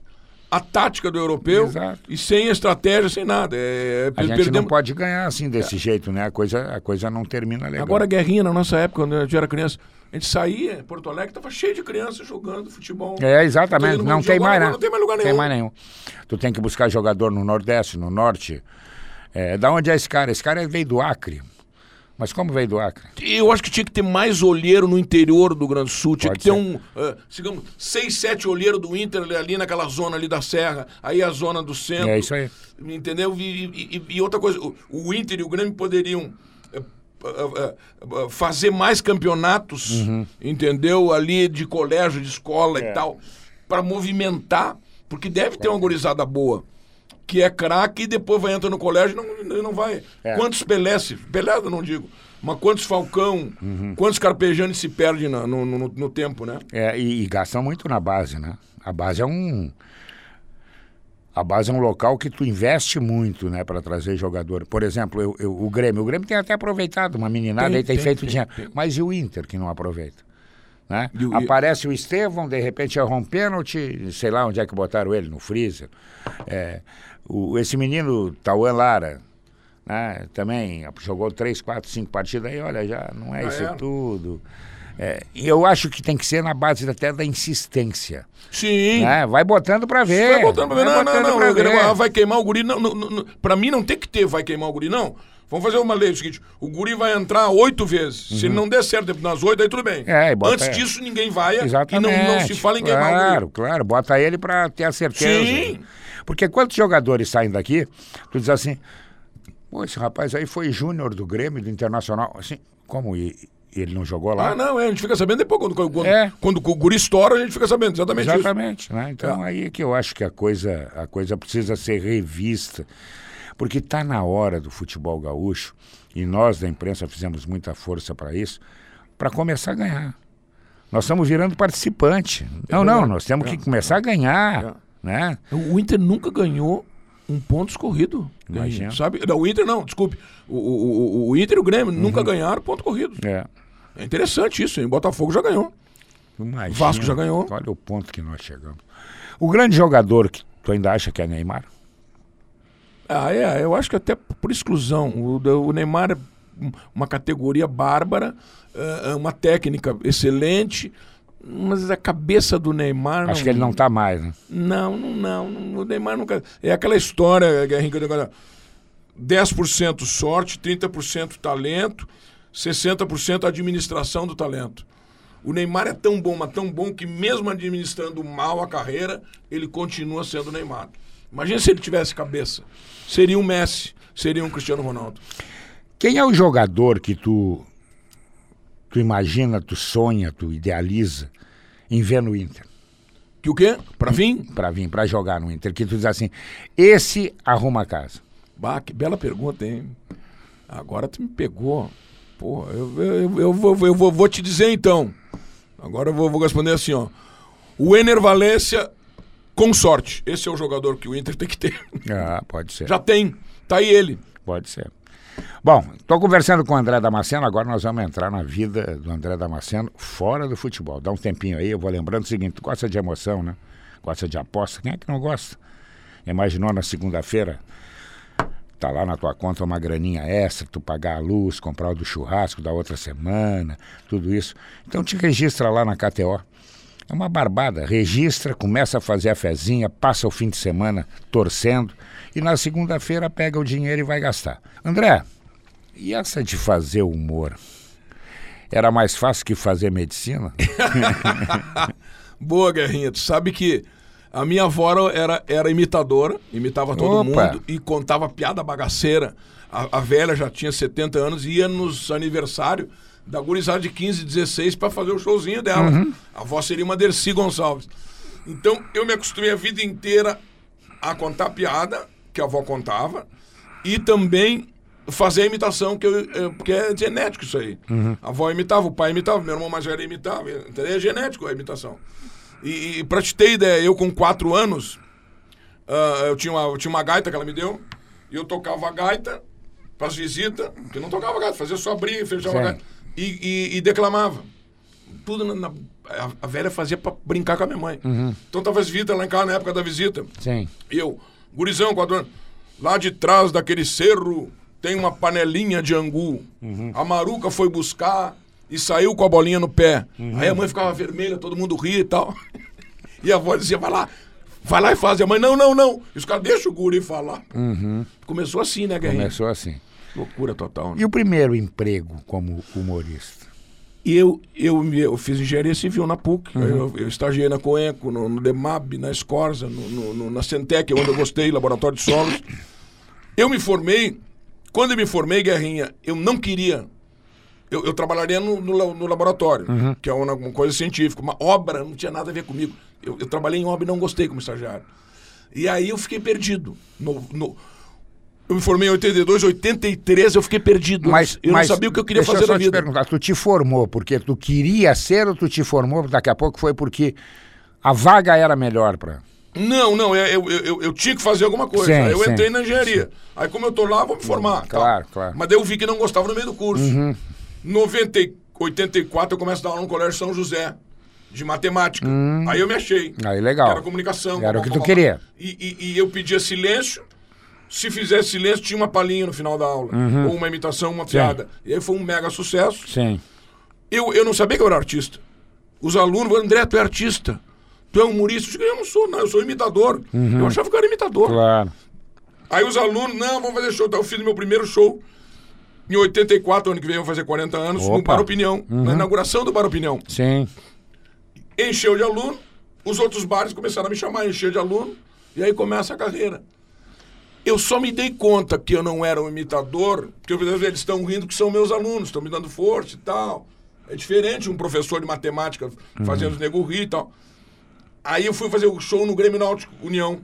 a tática do europeu Exato. e sem estratégia, sem nada. É, A gente perdemos- não pode ganhar assim desse jeito, né? A coisa, a coisa não termina legal. Agora, a guerrinha, na nossa época, quando a gente era criança, a gente saía, em Porto Alegre, tava cheio de crianças jogando futebol. É, exatamente. Não tem mais, né? Não tem mais lugar Tem nenhum. mais nenhum. Tu tem que buscar jogador no Nordeste, no Norte. É, da onde é esse cara? Esse cara veio do Acre. Mas como veio do Acre? Eu acho que tinha que ter mais olheiro no interior do Grande Sul. Tinha Pode que ter ser. um, eh, digamos, seis, sete olheiros do Inter ali- naquela zona ali da Serra. Aí a zona do centro. É isso aí. Entendeu? E, e- e- outra coisa, o, o Inter e o Grêmio poderiam eh, eh, fazer mais campeonatos, Uhum. entendeu? Ali de colégio, de escola É. e tal, para movimentar, porque deve ter uma gorizada boa. Que é craque e depois vai entrar no colégio e não, não vai. É. Quantos Pelé. Pelé eu não digo. Mas quantos Falcão, Uhum. quantos Carpegiani se perdem na- no, no, no tempo, né? É, e, e gastam muito na base, né? A base é um. A base é um local que tu investe muito, né, para trazer jogador. Por exemplo, eu, eu- o Grêmio. O Grêmio tem até aproveitado, uma meninada Tem, aí tem, tem, feito tem, dinheiro. Mas e o Inter que não aproveita? Né? Aparece o Estevão, de repente erra um pênalti, sei lá onde é que botaram ele, no freezer. É, o, esse menino, Tauan Lara, né, também jogou três, quatro, cinco partidas aí, olha, já não é Já isso era. tudo. É, eu acho que tem que ser na base até da insistência. Sim. né? Vai botando pra ver. Vai botando pra ver. Vai Não, não, não. quero- ver. ah, vai queimar o guri. Não, não, não, não. Pra mim não tem que ter vai queimar o guri, não. Vamos fazer uma lei é o seguinte: o guri vai entrar oito vezes. Se ele não der certo nas oito, aí tudo bem. Uhum. É, Antes disso, ninguém vai Exatamente. e não, não se fala em queimar claro. Claro, bota ele pra ter a certeza. Sim. Porque quantos jogadores saem daqui, tu diz assim, pô, esse rapaz aí foi júnior do Grêmio, do Internacional. Assim, como? E, ele não jogou lá? Ah, não, é, a gente fica sabendo depois. Quando, quando, É. quando o guri estoura, a gente fica sabendo. Exatamente, isso. Exatamente, né? Então É. aí é que eu acho que a coisa, a coisa precisa ser revista. Porque está na hora do futebol gaúcho, e nós da imprensa fizemos muita força para isso, para começar a ganhar. Nós estamos virando participante. não, não, nós temos que começar a ganhar. Né? O Inter nunca ganhou um ponto escorrido. Imagina. Sabe? Não, o Inter não, desculpe. O, o, o- o Inter e o Grêmio Uhum. nunca ganharam ponto corrido. É. É interessante isso, hein? Botafogo já ganhou. Imagina. Vasco já ganhou. Olha o ponto que nós chegamos. O grande jogador que tu ainda acha que é Neymar? Ah, é, eu acho que até por exclusão. O, o Neymar é um- uma categoria bárbara, é, é uma técnica excelente, mas a cabeça do Neymar. Acho que ele não está mais, né? Não, não, não, não. O Neymar nunca. É aquela história, Guerrinho, que eu digo, 10% sorte, 30% talento, 60% administração do talento. O Neymar é tão bom, mas tão bom que mesmo administrando mal a carreira, ele continua sendo Neymar. Imagina se ele tivesse cabeça. Seria um Messi, seria um Cristiano Ronaldo. Quem é o jogador que tu, tu imagina, tu sonha, tu idealiza em ver no Inter? Que o quê? Pra vir? Pra vir, pra jogar no Inter. Que tu diz assim, esse arruma a casa. Bah, que bela pergunta, hein? Agora tu me pegou. Pô, eu, eu, eu, vou, eu vou, vou te dizer então. Agora eu vou, vou responder assim, ó. O Ener Valência, com sorte. Esse é o jogador que o Inter tem que ter. *laughs* Ah, pode ser. Já tem. Tá aí ele. Pode ser. Bom, estou conversando com o André Damasceno, agora nós vamos entrar na vida do André Damasceno fora do futebol. Dá um tempinho aí, eu vou lembrando o seguinte, tu gosta de emoção, né? Gosta de aposta, quem é que não gosta? Imaginou na segunda-feira, tá lá na tua conta uma graninha extra, tu pagar a luz, comprar o do churrasco da outra semana, tudo isso. Então te registra lá na KTO. É uma barbada. Registra, começa a fazer a fezinha, passa o fim de semana torcendo e na segunda-feira pega o dinheiro e vai gastar. André, e essa de fazer humor? Era mais fácil que fazer medicina? *laughs* Boa, Guerrinha. Tu sabe que a minha avó era, era imitadora, imitava todo Opa. mundo e contava piada bagaceira. A, a velha já tinha 70 anos e ia nos aniversários da gurizada de 15, 16 para fazer o showzinho dela. A avó seria uma Dercy Gonçalves. Então eu me acostumei a vida inteira a contar piada que a avó contava e também fazer a imitação, que eu, eu- porque é genético isso aí. A avó imitava, o pai imitava, meu irmão mais velho imitava. É genético a imitação. E, e pra te ter ideia, eu com quatro anos, ah, eu, tinha uma, eu tinha uma gaita que ela me deu, e eu tocava a gaita pras visitas, que eu não tocava gaita, fazia só abrir, fechava a gaita, e, e- e declamava. Tudo na, na- a, a velha fazia pra brincar com a minha mãe. Então tava as visitas lá em casa na época da visita. Sim. E eu, gurizão, quatro anos, lá de trás daquele cerro tem uma panelinha de angu. A maruca foi buscar e saiu com a bolinha no pé. Aí a mãe ficava vermelha, todo mundo ria e tal. *laughs* E a avó dizia, vai lá, vai lá e faz. E a mãe, não, não, não. E os caras, deixa o guri falar. Começou assim, né, Guerrinha? Começou assim. Loucura total, né? E o primeiro emprego como humorista? Eu, eu, eu fiz engenharia civil na PUC. Eu, eu estagiei na Coenco, no, no DEMAB, na Escorza, no, no- no- na Centec, onde eu gostei, laboratório de solos. Eu me formei. Quando eu me formei, Guerrinha, eu não queria. Eu, eu trabalharia no, no la- no laboratório, que é uma, uma coisa científica. Uma obra não tinha nada a ver comigo. Eu, eu trabalhei em obra e não gostei como estagiário. E aí eu fiquei perdido. No, no- eu me formei em 82, 83 eu fiquei perdido. Mas, eu mas não sabia o que eu queria fazer só na te vida. perguntar, tu te formou porque tu queria ser ou tu te formou daqui a pouco foi porque a vaga era melhor para Não, não, eu, eu, eu, eu tinha que fazer alguma coisa. Sim, eu sim, entrei na engenharia. Aí como eu tô lá, vou me formar. claro, tal. claro. Uhum. Mas daí eu vi que não gostava no meio do curso. 90, e 84 eu começo a dar aula no Colégio São José, de matemática. Aí eu me achei. Aí, legal. Era comunicação. Era o que tu queria. E, e, e eu pedia silêncio. Se fizesse silêncio, tinha uma palhinha no final da aula. Uhum. Ou uma imitação, uma piada. E aí foi um mega sucesso. Sim. Eu, eu não sabia que eu era artista. Os alunos André, tu é artista. Tu é humorista. Eu, digo, eu não sou, não, eu sou imitador. Eu achava que eu era imitador. Uhum. Claro. Aí os alunos, não, vamos fazer show. Então eu fiz meu primeiro show em 84, ano que vem eu vou fazer 40 anos, no Opa. Uhum. Bar Opinião, na inauguração do Bar Opinião. Sim. Encheu de aluno, os outros bares começaram a me chamar, encher de aluno, e aí começa a carreira. Eu só me dei conta que eu não era um imitador, porque eu eles estão rindo que são meus alunos, estão me dando força e tal. É diferente um professor de matemática Uhum. fazendo os nego rir e tal. Aí eu fui fazer o show no Grêmio Náutico União.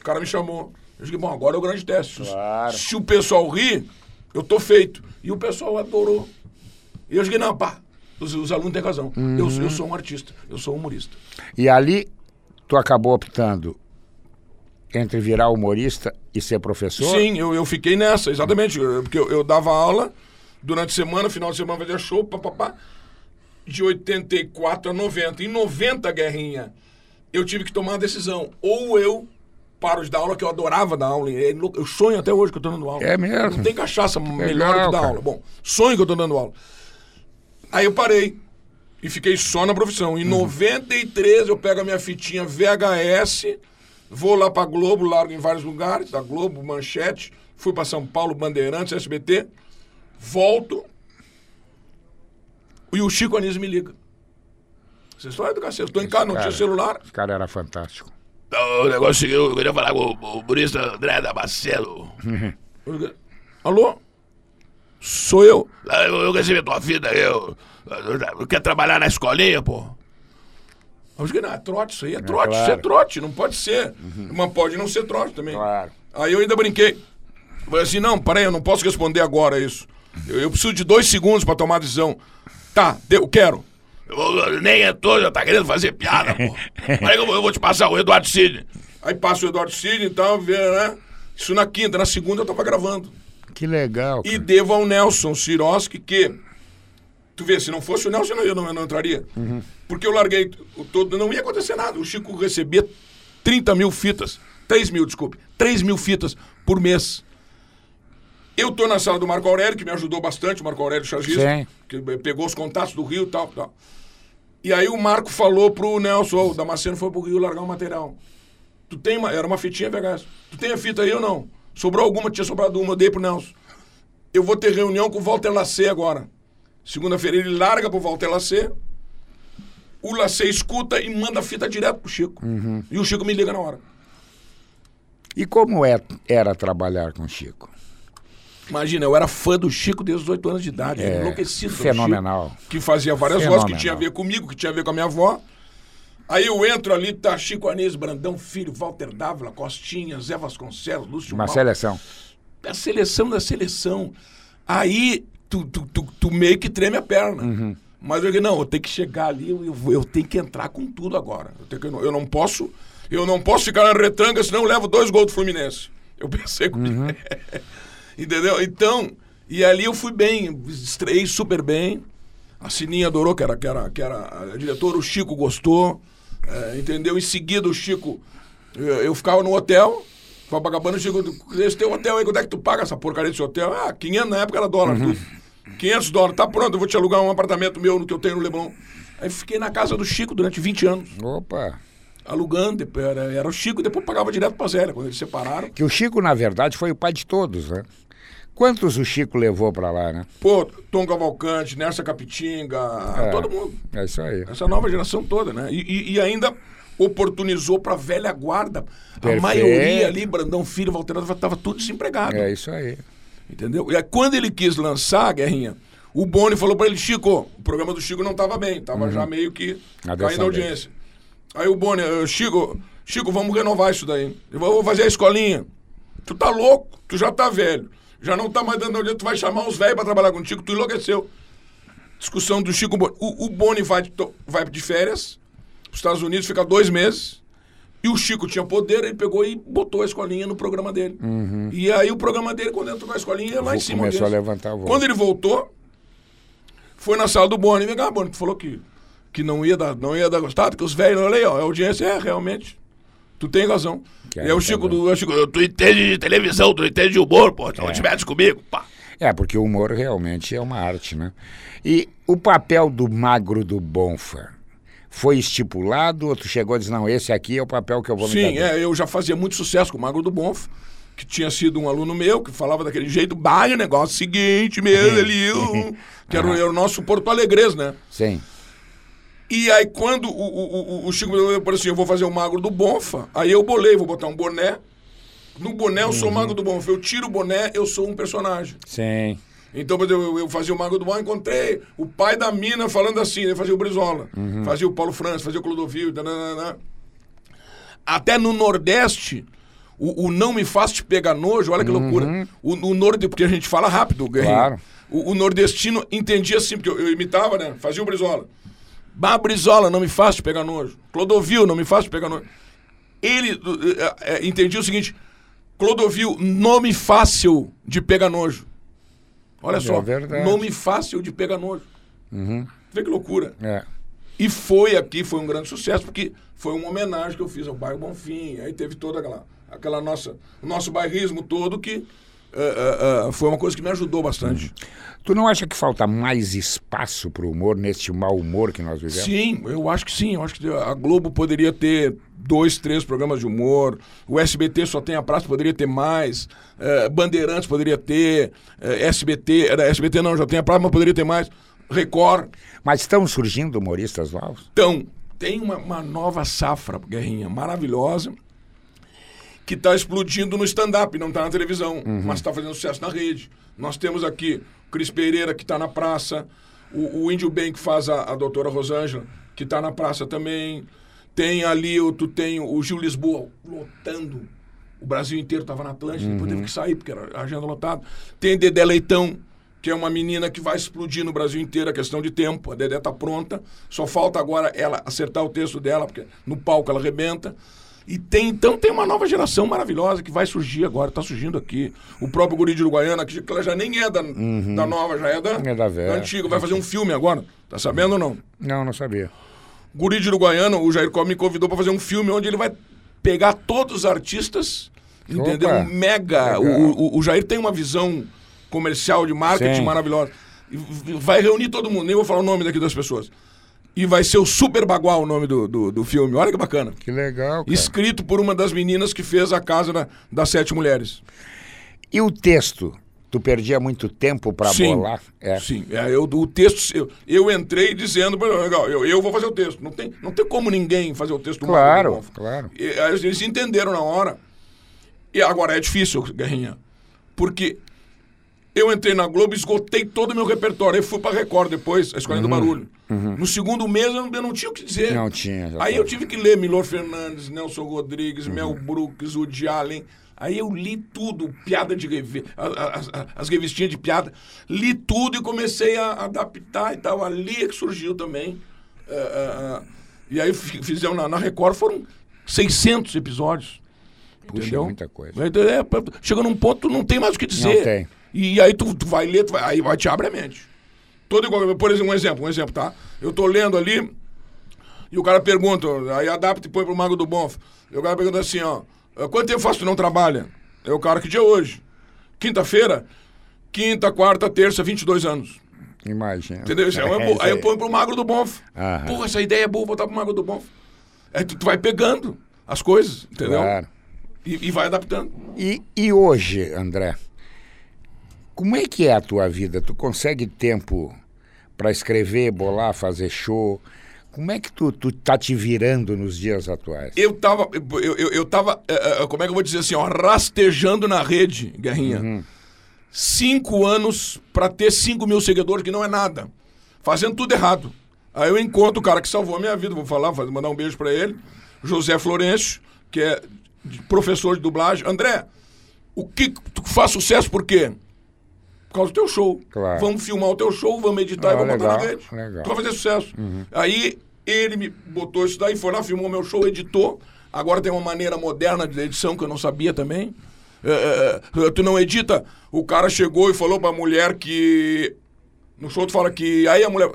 O cara me chamou. Eu disse, bom, agora é o grande teste. Claro. Se o pessoal rir, eu tô feito. E o pessoal adorou. E eu disse, não, pá, os, os alunos têm razão. Eu, Uhum. eu sou um artista, eu sou um humorista. E ali tu acabou optando entre virar humorista e ser professor? Sim, eu, eu fiquei nessa, exatamente. Porque eu, eu dava aula durante a semana, final de semana fazia show, papapá, de 84 a 90. Em 90, Guerrinha, eu tive que tomar uma decisão. Ou eu paro de dar aula, que eu adorava dar aula. é Eu sonho até hoje que eu tô dando aula. É mesmo? Não tem cachaça melhor Legal, que dar cara. aula. Bom, sonho que eu tô dando aula. Aí eu parei. E fiquei só na profissão. Uhum. Em 93 eu pego a minha fitinha VHS, vou lá pra Globo, largo em vários lugares, da Globo, Manchete, fui pra São Paulo, Bandeirantes, SBT, volto e o Chico Anísio me liga. Vocês estão do cacete, eu tô em casa, não cara. tinha celular. Esse cara era fantástico. O negócio que eu queria falar com o humorista André Damasceno. *laughs* Alô? Sou eu. Eu, eu recebi tua. Eu, eu, quer trabalhar na escolinha, pô? Eu disse, não, é trote, isso aí é trote, isso é claro. trote, não pode ser. Mas pode não ser trote também. Claro. Aí eu ainda brinquei. Falei assim, não, peraí, eu não posso responder agora isso. Eu, eu preciso de dois segundos pra tomar a decisão. Tá, eu quero. Eu, nem entrou, já tá querendo fazer piada, pô. *laughs* Aí eu, vou- eu vou te passar o Eduardo Sidney. Aí passa o Eduardo Sidney e tal, vê, né? Isso na quinta, na segunda eu tava gravando. Que legal. E cara. devo ao Nelson Siroski que. Tu vê, se não fosse o Nelson, eu não, eu não entraria. Porque eu larguei o todo. Não ia acontecer nada. O Chico recebia 30 mil fitas. 3 mil, desculpe. 3 mil fitas por mês. Eu tô na sala do Marco Aurélio, que me ajudou bastante, o Marco Aurélio Chagista, Sim. que pegou os contatos do Rio e tal, tal. E aí o Marco falou pro Nelson, ô, o Damasceno foi pro Rio largar um material. Tu tem uma, era uma fitinha VHS. Tu tem a fita aí ou não? Sobrou alguma, tinha sobrado uma, eu dei pro Nelson. Eu vou ter reunião com o Walter Lacê agora. Segunda-feira ele larga pro Walter Lacê. O Lacê escuta e manda a fita direto pro Chico. E o Chico me liga na hora. E como é, era trabalhar com o Chico? Imagina, eu era fã do Chico desde os 8 anos de idade. É, enlouquecido. fenomenal. Chico, que fazia várias Fenomenal. vozes que tinha a ver comigo, que tinha a ver com a minha avó. Aí eu entro ali, tá Chico Anísio, Brandão Filho, Walter Dávila, Costinha, Zé Vasconcelos, Lúcio Uma Mal. seleção. a seleção da seleção. Aí tu, tu, tu, tu meio que treme a perna. Uhum. Mas eu digo, não, eu tenho que chegar ali, eu, eu, tenho que entrar com tudo agora. Eu, tenho que- eu não posso, eu não posso ficar na retranca, senão eu levo dois gols do Fluminense. Eu pensei comigo. Uhum. *laughs* Entendeu? Então, e ali eu fui bem, estreiei super bem. A Sininha adorou, que era, que era, que era a diretora, o Chico gostou. é, entendeu? Em seguida o Chico, eu, eu ficava no hotel, Copacabana, o Chico, esse teu hotel aí, quanto é que tu paga essa porcaria desse hotel? Ah, 500 na época era dólar, tudo. 500 dólares, tá pronto, eu vou te alugar um apartamento meu no que eu tenho no Leblon. Aí fiquei na casa do Chico durante 20 anos, Opa. alugando, era, era o Chico, e depois pagava direto pra Zélia, quando eles separaram. Que o Chico, na verdade, foi o pai de todos, né? Quantos o Chico levou pra lá, né? Pô, Tom Cavalcante, Nersa Capitinga, É. todo mundo. É isso aí. Essa nova geração toda, né? E, e- ainda oportunizou pra velha guarda. Perfeito. A maioria ali, Brandão Filho, Valterado, tava tudo desempregado. É isso aí. Entendeu? E aí, quando ele quis lançar a Guerrinha, o Boni falou pra ele, Chico, o programa do Chico não tava bem, tava já meio que Na caindo a audiência. Aí o Boni, "Eh, Chico, Chico, vamos renovar isso daí. Eu vou fazer a escolinha. Tu tá louco, tu já tá velho. Já não tá mais dando audiência, tu vai chamar uns velhos pra trabalhar contigo, tu enlouqueceu. Discussão do Chico Boni. O, o Boni vai vai de férias pros Estados Unidos, fica dois meses. E o Chico tinha poder, ele pegou e botou a escolinha no programa dele. E aí o programa dele, quando entrou na escolinha, lá em cima. Uhum. Começou a levantar voo. Quando ele voltou, foi na sala do Boni. Vem cá, Boni, tu falou que, que não, ia dar, não ia dar gostado, que os velhos, olha aí, ó, a audiência é realmente. Tu tem razão. Que e aí o é, Chico, tá do, o Chico, tu entende de televisão, tu entende de humor, pô, então te metes comigo, pá. É, porque o humor realmente é uma arte, né? E o papel do magro do Bonfa foi estipulado ou tu chegou e disse, não, esse aqui é o papel que eu vou me Sim, dar bem? é, eu já fazia muito sucesso com o Magro do Bonf, que tinha sido um aluno meu, que falava daquele jeito, bah, o negócio é o seguinte mesmo, *laughs* o- que era, o- era o nosso Porto Alegres, né? Sim. E aí, quando o, o, o, o Chico me falou assim, eu vou fazer o magro do Bonfa, aí eu bolei, vou botar um boné. No boné eu sou o magro do Bonfa. Eu tiro o boné, eu sou um personagem. Sim. Então, eu, eu fazia o Mago do Bonfa, encontrei o pai da mina falando assim, ele fazia o Brizola, fazia o Paulo França, fazia o Clodovil, dananana. Até no Nordeste, o, o Não Me Faz Te Pegar Nojo, olha que loucura. O, o Nordeste, porque a gente fala rápido, Guerrinho. Claro. O, o nordestino entendia assim, porque eu, eu imitava, né? Fazia o Brizola. Bah, Brizola, não me faz te pegar nojo. Clodovil, não me faz te pegar nojo. Ele eh, eh, entendia o seguinte: Clodovil, nome fácil de pegar nojo. Olha só, verdade. nome fácil de pegar nojo. Vê que loucura. É. E foi aqui, foi um grande sucesso, porque foi uma homenagem que eu fiz ao bairro Bonfim. Aí teve toda aquela, aquela nossa, o nosso bairrismo todo que eh, eh, foi uma coisa que me ajudou bastante. Tu não acha que falta mais espaço para o humor neste mau humor que nós vivemos? Sim, eu acho que sim. Eu acho que a Globo poderia ter dois, três programas de humor. O SBT só tem a praça, poderia ter mais. Eh, Bandeirantes poderia ter. eh, SBT, era SBT não, já tem a praça, mas poderia ter mais. Record. Mas estão surgindo humoristas novos? Então, tem uma, uma nova safra, Guerrinha, maravilhosa, que está explodindo no stand-up, não está na televisão, mas está fazendo sucesso na rede. Nós temos aqui o Cris Pereira, que está na praça, o, o Índio Bem, que faz a, a doutora Rosângela, que está na praça também. Tem ali, o, tu tem o Gil Lisboa lotando. O Brasil inteiro estava na Atlântica, depois teve que sair, porque era agenda lotada. Tem Dedé Leitão, que é uma menina que vai explodir no Brasil inteiro, é questão de tempo. A Dedé tá pronta, só falta agora ela acertar o texto dela, porque no palco ela arrebenta. E tem, então tem uma nova geração maravilhosa que vai surgir agora, tá surgindo aqui. O próprio Guri de Uruguaiana, que ela já nem é da, da nova, já é da, Uhum. É da velha. antiga. Vai fazer um filme agora. Tá sabendo ou não? Não, não sabia. Guri de Uruguaiana, o Jair Cobb me convidou para fazer um filme onde ele vai pegar todos os artistas, entendeu? Um mega. O, o- o Jair tem uma visão comercial de marketing Sim. maravilhosa. Vai reunir todo mundo, nem vou falar o nome daqui das pessoas. E vai ser o Super Bagual o nome do, do, do filme. Olha que bacana. Que legal, cara. Escrito por uma das meninas que fez a casa da- das sete mulheres. E o texto? Tu perdia muito tempo para bolar? É. Sim, é, eu, o texto, eu, eu entrei dizendo, "Pô, legal, eu, eu vou fazer o texto. Não tem, não tem como ninguém fazer o texto do Claro, claro. E, eles entenderam na hora. E agora é difícil, Guerrinha. Porque eu entrei na Globo, esgotei todo o meu repertório. Eu fui pra Record depois, a Escolinha do Barulho. No segundo mês eu não, eu não tinha o que dizer. Uhum. Não tinha, Aí eu tive que ler Milor Fernandes, Nelson Rodrigues, Mel Brooks, Woody Allen. Aí eu li tudo, piada de revi as, as- as revistinhas de piada. Li tudo e comecei a adaptar e tal. Ali é que surgiu também. eh, eh, e aí fi- fizemos na, na Record, foram 600 episódios. Puxa, entendeu? muita coisa. É, pra- chega num ponto, não tem mais o que dizer. Não tem. E aí tu, tu vai ler, tu vai, aí vai te abre a mente. Todo igual, por exemplo, um exemplo, um exemplo, tá? Eu tô lendo ali e o cara pergunta, aí adapta e põe pro Mago do Bonf. E o cara pergunta assim, ó, quanto tempo faz que tu não trabalha? É o cara, que dia é hoje? Quinta-feira? Quinta, quarta, terça, 22 anos. Imagina. Entendeu? Isso é uma *laughs* boa. aí eu ponho pro Magro do Bonf. Aham. Porra, essa ideia é boa, vou botar pro Magro do Bonf. Aí tu, tu vai pegando as coisas, entendeu? Claro. E, e vai adaptando. E, e hoje, André, como é que é a tua vida? Tu consegue tempo para escrever, bolar, fazer show? Como é que tu, tu tá te virando nos dias atuais? eu tava. Eu, eu, eu tava. eh, eh, como é que eu vou dizer assim, ó, rastejando na rede, Guerrinha. Cinco anos pra ter cinco mil seguidores, que não é nada. Fazendo tudo errado. Aí eu encontro o cara que salvou a minha vida, vou falar, vou mandar um beijo pra ele. José Florencio, que é professor de dublagem. André, o que que tu faz sucesso por quê? Por causa do teu show. Claro. Vamos filmar o teu show, vamos editar Ah, e vamos botar na legal, rede. legal. Tu vai fazer sucesso. Aí ele me botou isso daí, foi lá, filmou meu show, editou. Agora tem uma maneira moderna de edição que eu não sabia também. É, é, é, tu não edita. O cara chegou e falou pra mulher que. No show tu fala que. Aí a mulher.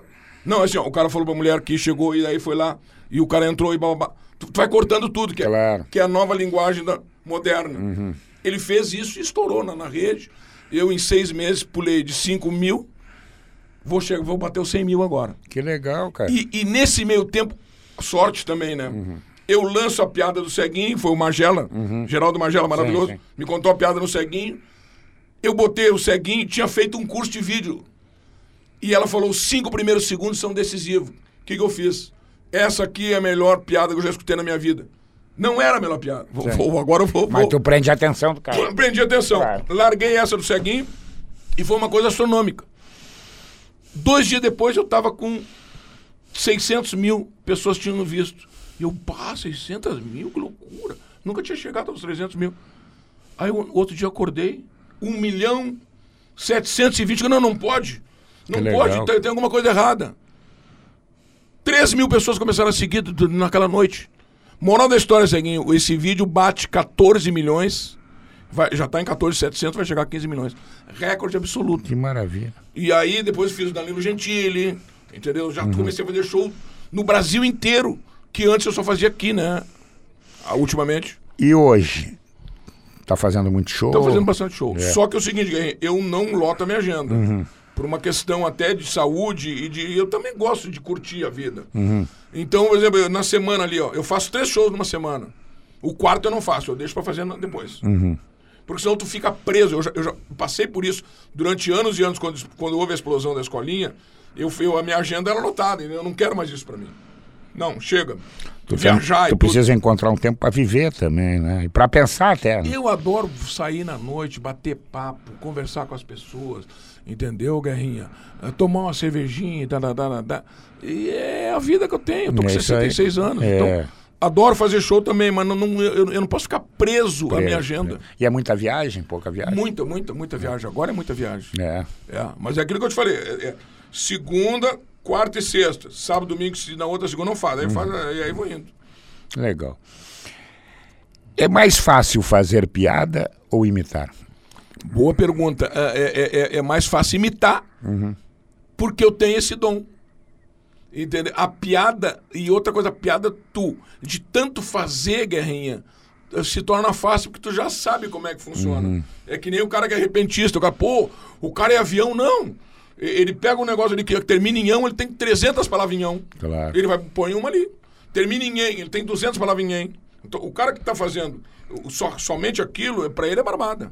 Não, assim, ó, o cara falou pra mulher que chegou e aí foi lá. E o cara entrou e babá. Tu, tu vai cortando tudo, que, Claro. é, que é a nova linguagem da, moderna. Ele fez isso e estourou na, na rede. Eu, em seis meses, pulei de 5 mil. Vou, chegar, vou bater os 100 mil agora. Que legal, cara. E, e nesse meio tempo, sorte também, né? Uhum. Eu lanço a piada do Ceguinho, foi o Magela, Geraldo Magela, maravilhoso, sim. me contou a piada no Ceguinho. Eu botei o Ceguinho, tinha feito um curso de vídeo. E ela falou: os cinco primeiros segundos são decisivos. O que, que eu fiz? Essa aqui é a melhor piada que eu já escutei na minha vida. Não era a melhor piada. Vou, vou- agora eu vou. Mas vou- tu prende a atenção do cara. *clears throat* Prendi atenção. Claro. Larguei essa do ceguinho e foi uma coisa astronômica. Dois dias depois eu tava com 600 mil pessoas tinham visto. E eu, pá, 600 mil, que loucura. Nunca tinha chegado aos 300 mil. Aí o outro dia eu acordei, 1 milhão 720, não, não pode. Não Que pode, tem, tem alguma coisa errada. 3 mil pessoas começaram a seguir naquela noite. Moral da história, Ceguinho, esse vídeo bate 14 milhões, vai, já tá em 14,700, vai chegar a 15 milhões. Recorde absoluto. Que maravilha. E aí depois fiz o Danilo Gentili, entendeu? Uhum. Já comecei a fazer show no Brasil inteiro, que antes eu só fazia aqui, né? Ah, ultimamente. E hoje? Tá fazendo muito show? Tô fazendo bastante show. É. Uhum. Só que é o seguinte, eu não loto a minha agenda. Por uma questão até de saúde e de. Eu também gosto de curtir a vida. Uhum. Então, por exemplo, eu- na semana ali, ó, eu faço três shows numa semana. O quarto eu não faço, eu deixo pra fazer depois. Uhum. Porque senão tu fica preso. Eu já, eu já passei por isso durante anos e anos, quando, quando houve a explosão da escolinha, eu, eu, a minha agenda era lotada, eu não quero mais isso pra mim. Não, chega. Tu, Viajar tem- tu precisa encontrar um tempo pra viver também, né? E pra pensar até. né? Eu adoro sair na noite, bater papo, conversar com as pessoas, entendeu, Guerrinha? Eh, Tomar uma cervejinha, tá, tá, tá, tá, tá. E é a vida que eu tenho. Eu tô com É isso aí. 66 anos. É. Então, adoro fazer show também, mas não, não- eu, eu não posso ficar preso à minha É, agenda. é. E é muita viagem, pouca viagem? Muita, muita, muita viagem. Agora é muita viagem. É. É, mas é aquilo que eu te falei. é- é segunda, quarta e sexta. Sábado, domingo, se na outra segunda não faz. Aí, faz, e aí vou indo. Legal. É mais fácil fazer piada ou imitar? Boa pergunta. É, é- é- é mais fácil imitar, porque eu tenho esse dom. Entendeu? A piada, e outra coisa, a piada tu, de tanto fazer, guerrinha, se torna fácil porque tu já sabe como é que funciona. É que nem o cara que é repentista, o cara, pô, o cara é avião, não. Ele pega um negócio ali que termina em ão, ele tem 300 palavras em ão. Claro. Ele vai põe uma ali. Termina em em, ele tem 200 palavras em. Então, o cara que tá fazendo somente aquilo, para ele é barbada.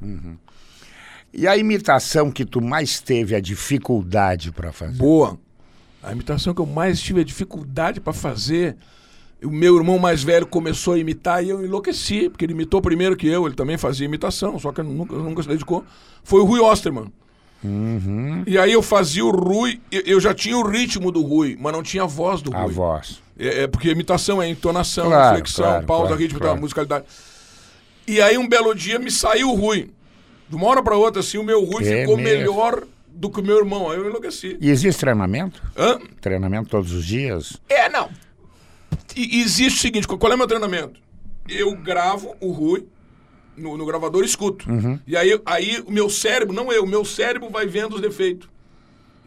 E a imitação que tu mais teve a dificuldade para fazer? Boa. A imitação que eu mais tive a dificuldade para fazer, o meu irmão mais velho começou a imitar e eu enlouqueci, porque ele imitou primeiro que eu, ele também fazia imitação, só que nunca, nunca se dedicou. Foi o Rui Osterman. E aí eu fazia o Rui, eu- já tinha o ritmo do Rui, mas não tinha a voz do A Rui. voz. É, é porque imitação é entonação, Claro, flexão, claro, pausa, claro, ritmo, claro. musicalidade. E aí um belo dia me saiu o Rui. De uma hora para outra, assim, o meu Rui É ficou mesmo? melhor do que o meu irmão. Aí eu enlouqueci. E existe treinamento? Hã? Treinamento todos os dias? É, não. E, existe o seguinte, qual é o meu treinamento? Eu gravo o Rui no, no gravador e escuto. E aí, aí o meu cérebro, não eu, o meu cérebro vai vendo os defeitos.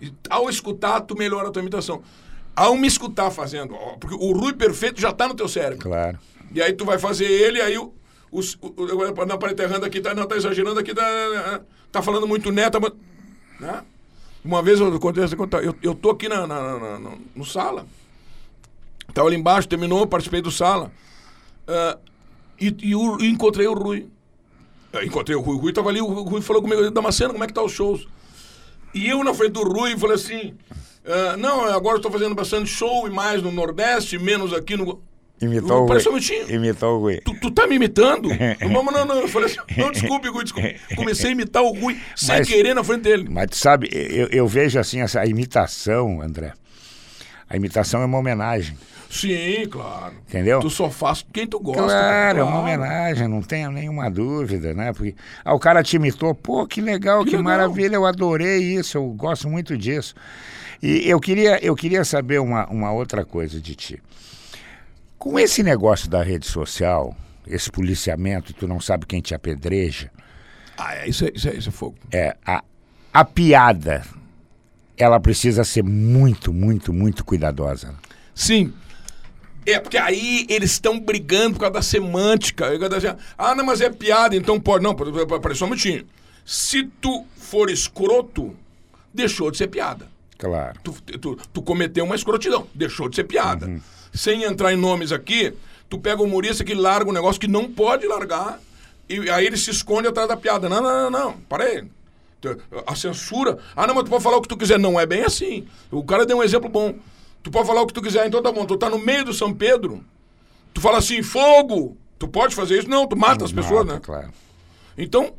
E ao escutar, tu melhora a tua imitação. Ao me escutar fazendo, ó, porque o Rui perfeito já tá no teu cérebro. Claro. E aí tu vai fazer ele, aí o. Os, o, não, para errando aqui, tá, não, tá exagerando aqui, tá, tá falando muito neta, mas. Né? Uma vez eu conta, eu, eu tô aqui na, na, na- na- no sala. Tava ali embaixo, terminou, participei do sala. ah, e, e o- e encontrei o Rui. Eu encontrei o Rui. O Rui tava ali, o Rui falou comigo, Damasceno, como é que tá os shows? E eu na frente do Rui falei assim. ah, não, agora tô fazendo bastante show e mais no Nordeste, menos aqui no. Imitou o Parece um minutinho. Imitou o Rui. Tu, tu tá me imitando? *laughs* não, não, não. Eu falei assim, não, desculpe, Rui, desculpe. Comecei a imitar o Rui sem Mas- querer na frente dele. Mas tu sabe, eu, eu vejo assim, essa imitação, André. A imitação é uma homenagem, Sim, claro. entendeu? Tu só faz quem tu gosta. Claro, é uma claro. homenagem, não tenho nenhuma dúvida, né? Porque ah, o cara te imitou, pô, que legal, que, Que legal. maravilha, eu adorei isso, eu gosto muito disso. E eu queria, eu queria saber uma, uma outra coisa de ti. Com esse negócio da rede social, esse policiamento, tu não sabe quem te apedreja, Ah, é, isso, é, isso, é, isso é fogo. é, a, a piada, ela precisa ser muito, muito, muito cuidadosa. Sim. É, porque aí eles estão brigando por causa da semântica. Ah, não, mas é piada, então pode. Não, peraí só um minutinho. Se tu for escroto, deixou de ser piada. Claro. Tu, tu, tu cometeu uma escrotidão, deixou de ser piada. Sem entrar em nomes aqui, tu pega o humorista que larga um negócio que não pode largar, e aí ele se esconde atrás da piada. Não, não, não, não, para aí. A censura. Ah, não, mas tu pode falar o que tu quiser. Não é bem assim. O cara deu um exemplo bom. Tu pode falar o que tu quiser, então tá bom. Tu tá no meio do São Pedro, tu fala assim, fogo! Tu pode fazer isso? Não, tu mata as pessoas, Mata, né? Claro. Então,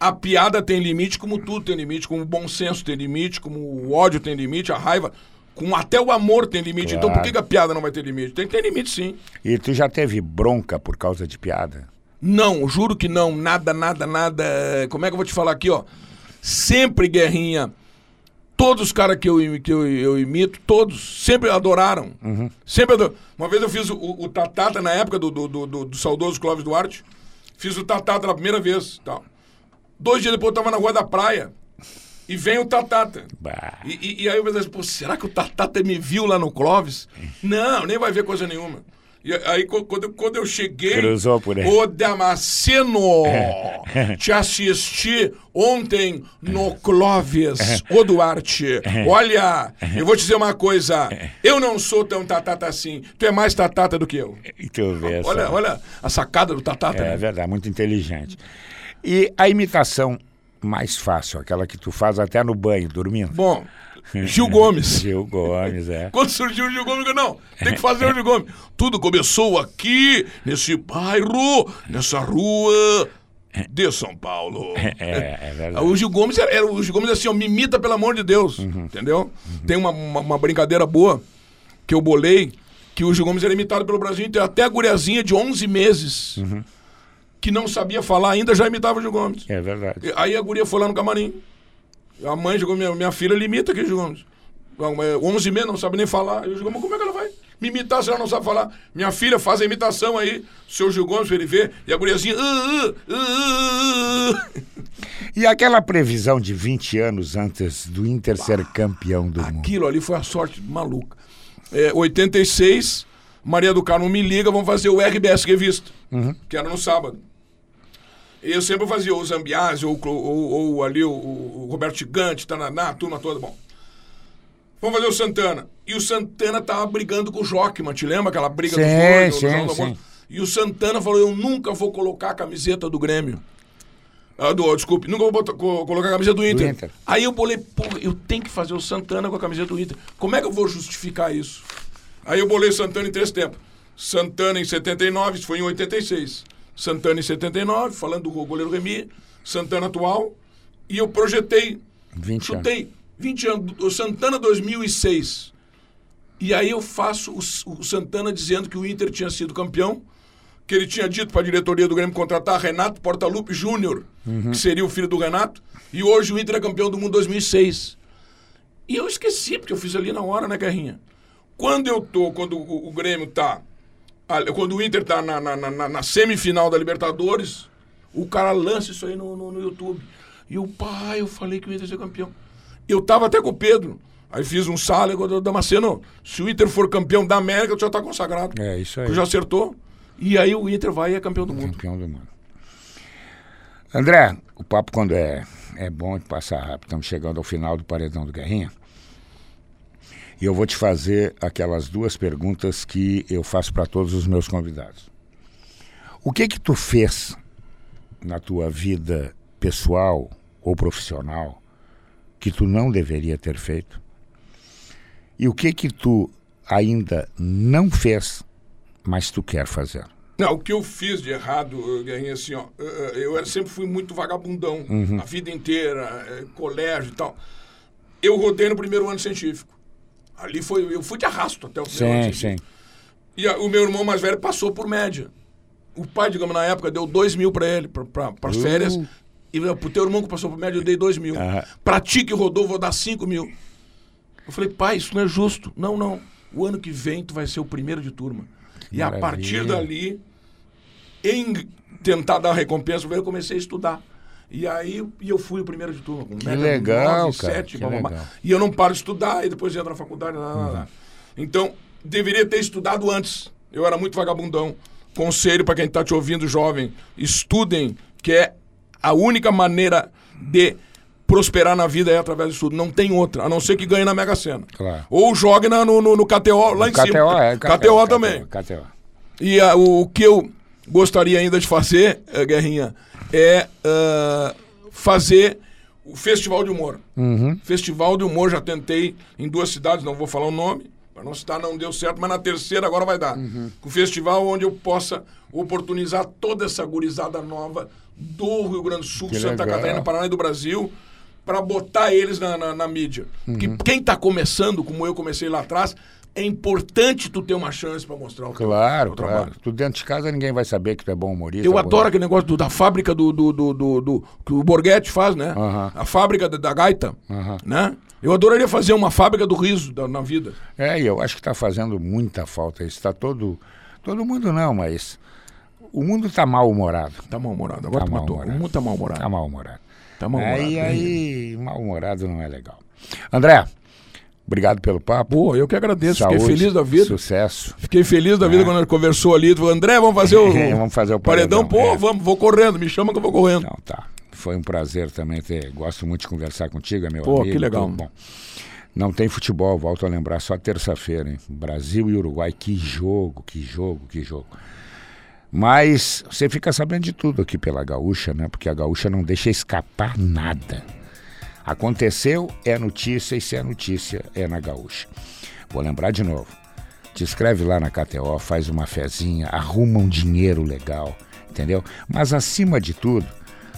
a piada tem limite, como tudo tem limite, como o bom senso tem limite, como o ódio tem limite, a raiva, como até o amor tem limite. Então, por Claro. que, que a piada não vai ter limite? Tem que ter limite, sim. E tu já teve bronca por causa de piada? Não, juro que não. Nada, nada, nada. Como é que eu vou te falar aqui, ó? Sempre, Guerrinha. Todos os caras que, eu, que eu, eu imito, todos, sempre adoraram. Sempre adoraram. Uma vez eu fiz o, o Tatata na época do, do, do, do- do saudoso Clóvis Duarte. Fiz o Tatata pela primeira vez. Tal. Dois dias depois eu tava na Rua da Praia. E vem o Tatata. E, e- e aí eu pensei, pô, será que o Tatata me viu lá no Clóvis? Não, nem vai ver coisa nenhuma. E aí quando, eu- quando eu cheguei. Cruzou por aí. Ô Damasceno! *laughs* te assisti ontem no Clóvis. *laughs* Ô Duarte, olha, eu vou te dizer uma coisa. Eu não sou tão tatata assim. Tu é mais tatata do que eu. Tu vê. Olha, olha a sacada do tatata. É né? verdade, muito inteligente. E a imitação mais fácil, aquela que tu faz até no banho, dormindo? Bom, *laughs* Gil Gomes. Gil Gomes, é. *laughs* Quando surgiu o Gil Gomes, eu não, tem que fazer o Gil Gomes. Tudo começou aqui, nesse bairro, nessa rua de São Paulo. *laughs* É, é verdade. O Gil Gomes era, era- o Gil Gomes assim, ó, me imita pelo amor de Deus, entendeu? Tem uma, uma, uma brincadeira boa que eu bolei, que o Gil Gomes era imitado pelo Brasil inteiro, até a guriazinha de 11 meses, que não sabia falar ainda, já imitava o Gil Gomes. É verdade. E Aí a guria foi lá no camarim. A mãe chegou, minha, minha filha limita aqui, Gil Gomes. Não, é 11 meses, não sabe nem falar. Eu digo, mas como é que ela vai? Me imitar, você não sabe falar. Minha filha faz a imitação aí, seu Gil Gomes, pra ele ver, e a guriazinha. "Ah, ah, ah, ah". E aquela previsão de 20 anos antes do Inter ser campeão do mundo? Aquilo ali foi a sorte maluca. É, 86, Maria do Carmo me liga, vamos fazer o RBS Revista, que era no sábado. E eu sempre fazia o Zambiase, ou, ou, ou ali o, o Roberto Gigante, Tananá, a turma toda. Bom, vamos fazer o Santana. E o Santana tava brigando com o Jockman, te lembra aquela briga Sim, dois? no sim, da sim. E o Santana falou, eu nunca vou colocar a camiseta do Grêmio. Ah, do, desculpe, nunca vou botar- co- colocar a camiseta do Inter. Inter. Aí eu bolei, porra, eu tenho que fazer o Santana com a camiseta do Inter. Como é que eu vou justificar isso? Aí eu bolei Santana em três tempos. Santana em 79, isso foi em 86. Santana em 79, falando do goleiro Remy. Santana atual. E eu projetei, 20 chutei 20 anos. O Santana 2006. E aí eu faço o, o Santana dizendo que o Inter tinha sido campeão, que ele tinha dito para a diretoria do Grêmio contratar Renato Portaluppi Júnior, que seria o filho do Renato, e hoje o Inter é campeão do mundo 2006. E eu esqueci, porque eu fiz ali na hora, né, Guerrinha? Quando eu tô, quando o, o Grêmio tá, quando o Inter tá na, na, na- na semifinal da Libertadores, o cara lança isso aí no, no, no YouTube. E o pai, eu falei que o Inter ia ser campeão. Eu tava até com o Pedro. Aí fiz um sala do Damasceno. Se o Inter for campeão da América, tu já tá consagrado. É, isso aí. Tu já acertou. E aí o Inter vai e é campeão do mundo. Campeão do mundo. André, o papo quando é, é bom e passa rápido. Estamos chegando ao final do Paredão do Guerrinha. E eu vou te fazer aquelas duas perguntas que eu faço para todos os meus convidados. O que que tu fez na tua vida pessoal ou profissional que tu não deveria ter feito? E o que que tu ainda não fez, mas tu quer fazer? Não, o que eu fiz de errado, Guerrinha, assim, ó, eu era- sempre fui muito vagabundão, Uhum. a vida inteira, eh, colégio e tal. Eu rodei no primeiro ano científico. Ali foi, eu fui de arrasto até o ano Sim, científico. sim. E a- o meu irmão mais velho passou por média. O pai, digamos, na época, deu dois mil pra ele, pra, pras Uh. férias. E pro teu irmão que passou por média, eu dei dois mil. Aham. Pra ti que rodou, vou dar cinco mil. Eu falei, pai, isso não é justo. Não, não. O ano que vem tu vai ser o primeiro de turma. e a partir maravilha. dali, em tentar dar recompensa, eu comecei a estudar. E aí e eu fui o primeiro de turma. Com média legal, nove, cara, sete, que legal. E eu não paro de estudar, e depois entro na faculdade. Lá, lá, lá. Então, deveria ter estudado antes. Eu era muito vagabundão. Conselho para quem está te ouvindo, jovem: estudem, que é a única maneira de prosperar na vida é através do estudo. Não tem outra, a não ser que ganhe na Mega Sena. Claro. Ou jogue na- no, no, no KTO lá em KTO, cima. é. KTO, também. KTO. E ah, o, o que eu gostaria ainda de fazer, eh, Guerrinha, é ah, fazer o Festival de Humor. Festival de Humor, já tentei em duas cidades, não vou falar o nome, para não citar, não deu certo, mas na terceira agora vai dar. O festival onde eu possa oportunizar toda essa gurizada nova do Rio Grande do Sul, Que Santa legal. Catarina, Paraná e do Brasil, para botar eles na, na, na mídia. Porque quem está começando, como eu comecei lá atrás, é importante tu ter uma chance para mostrar o teu, Claro, teu claro. trabalho. Tu dentro de casa ninguém vai saber que tu é bom humorista. Eu adoro aquele negócio do- da fábrica do, do, do, do- que o Borghetti faz, né? Aham. A fábrica da, da gaita, Aham. né? Eu adoraria fazer uma fábrica do riso da- na vida. É, eu acho que está fazendo muita falta isso. Está todo. Todo mundo não, mas. O mundo está mal-humorado. Tá mal-humorado. Agora Tá matou. O mundo tá mal-humorado. Está mal-humorado. Tá mal-humorado. Aí, aí, mal-humorado não é legal. André, obrigado pelo papo. Pô, eu que agradeço. Saúde, Fiquei feliz da vida. Sucesso. Fiquei feliz da vida quando ele conversou ali. Tu falou, André, vamos fazer o, *laughs* Vamos fazer o paredão. paredão, Pô, é. vamos, vou correndo. Me chama que eu vou correndo. Então tá. Foi um prazer também ter. Gosto muito de conversar contigo, é meu Pô, amigo. que legal. bom. Não tem futebol, volto a lembrar, só terça-feira, hein? Brasil e Uruguai, que jogo, que jogo, que jogo. Mas você fica sabendo de tudo aqui pela Gaúcha, né? Porque a Gaúcha não deixa escapar nada. Aconteceu, é notícia, e se é notícia, é na Gaúcha. Vou lembrar de novo. Te inscreve lá na KTO, faz uma fezinha, arruma um dinheiro legal, entendeu? Mas acima de tudo,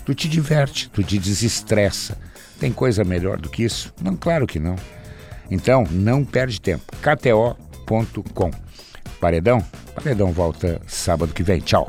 tu te diverte, tu te desestressa. Tem coisa melhor do que isso? Não, claro que não. Então, não perde tempo. KTO.com. Paredão? Paredão volta sábado que vem. Tchau.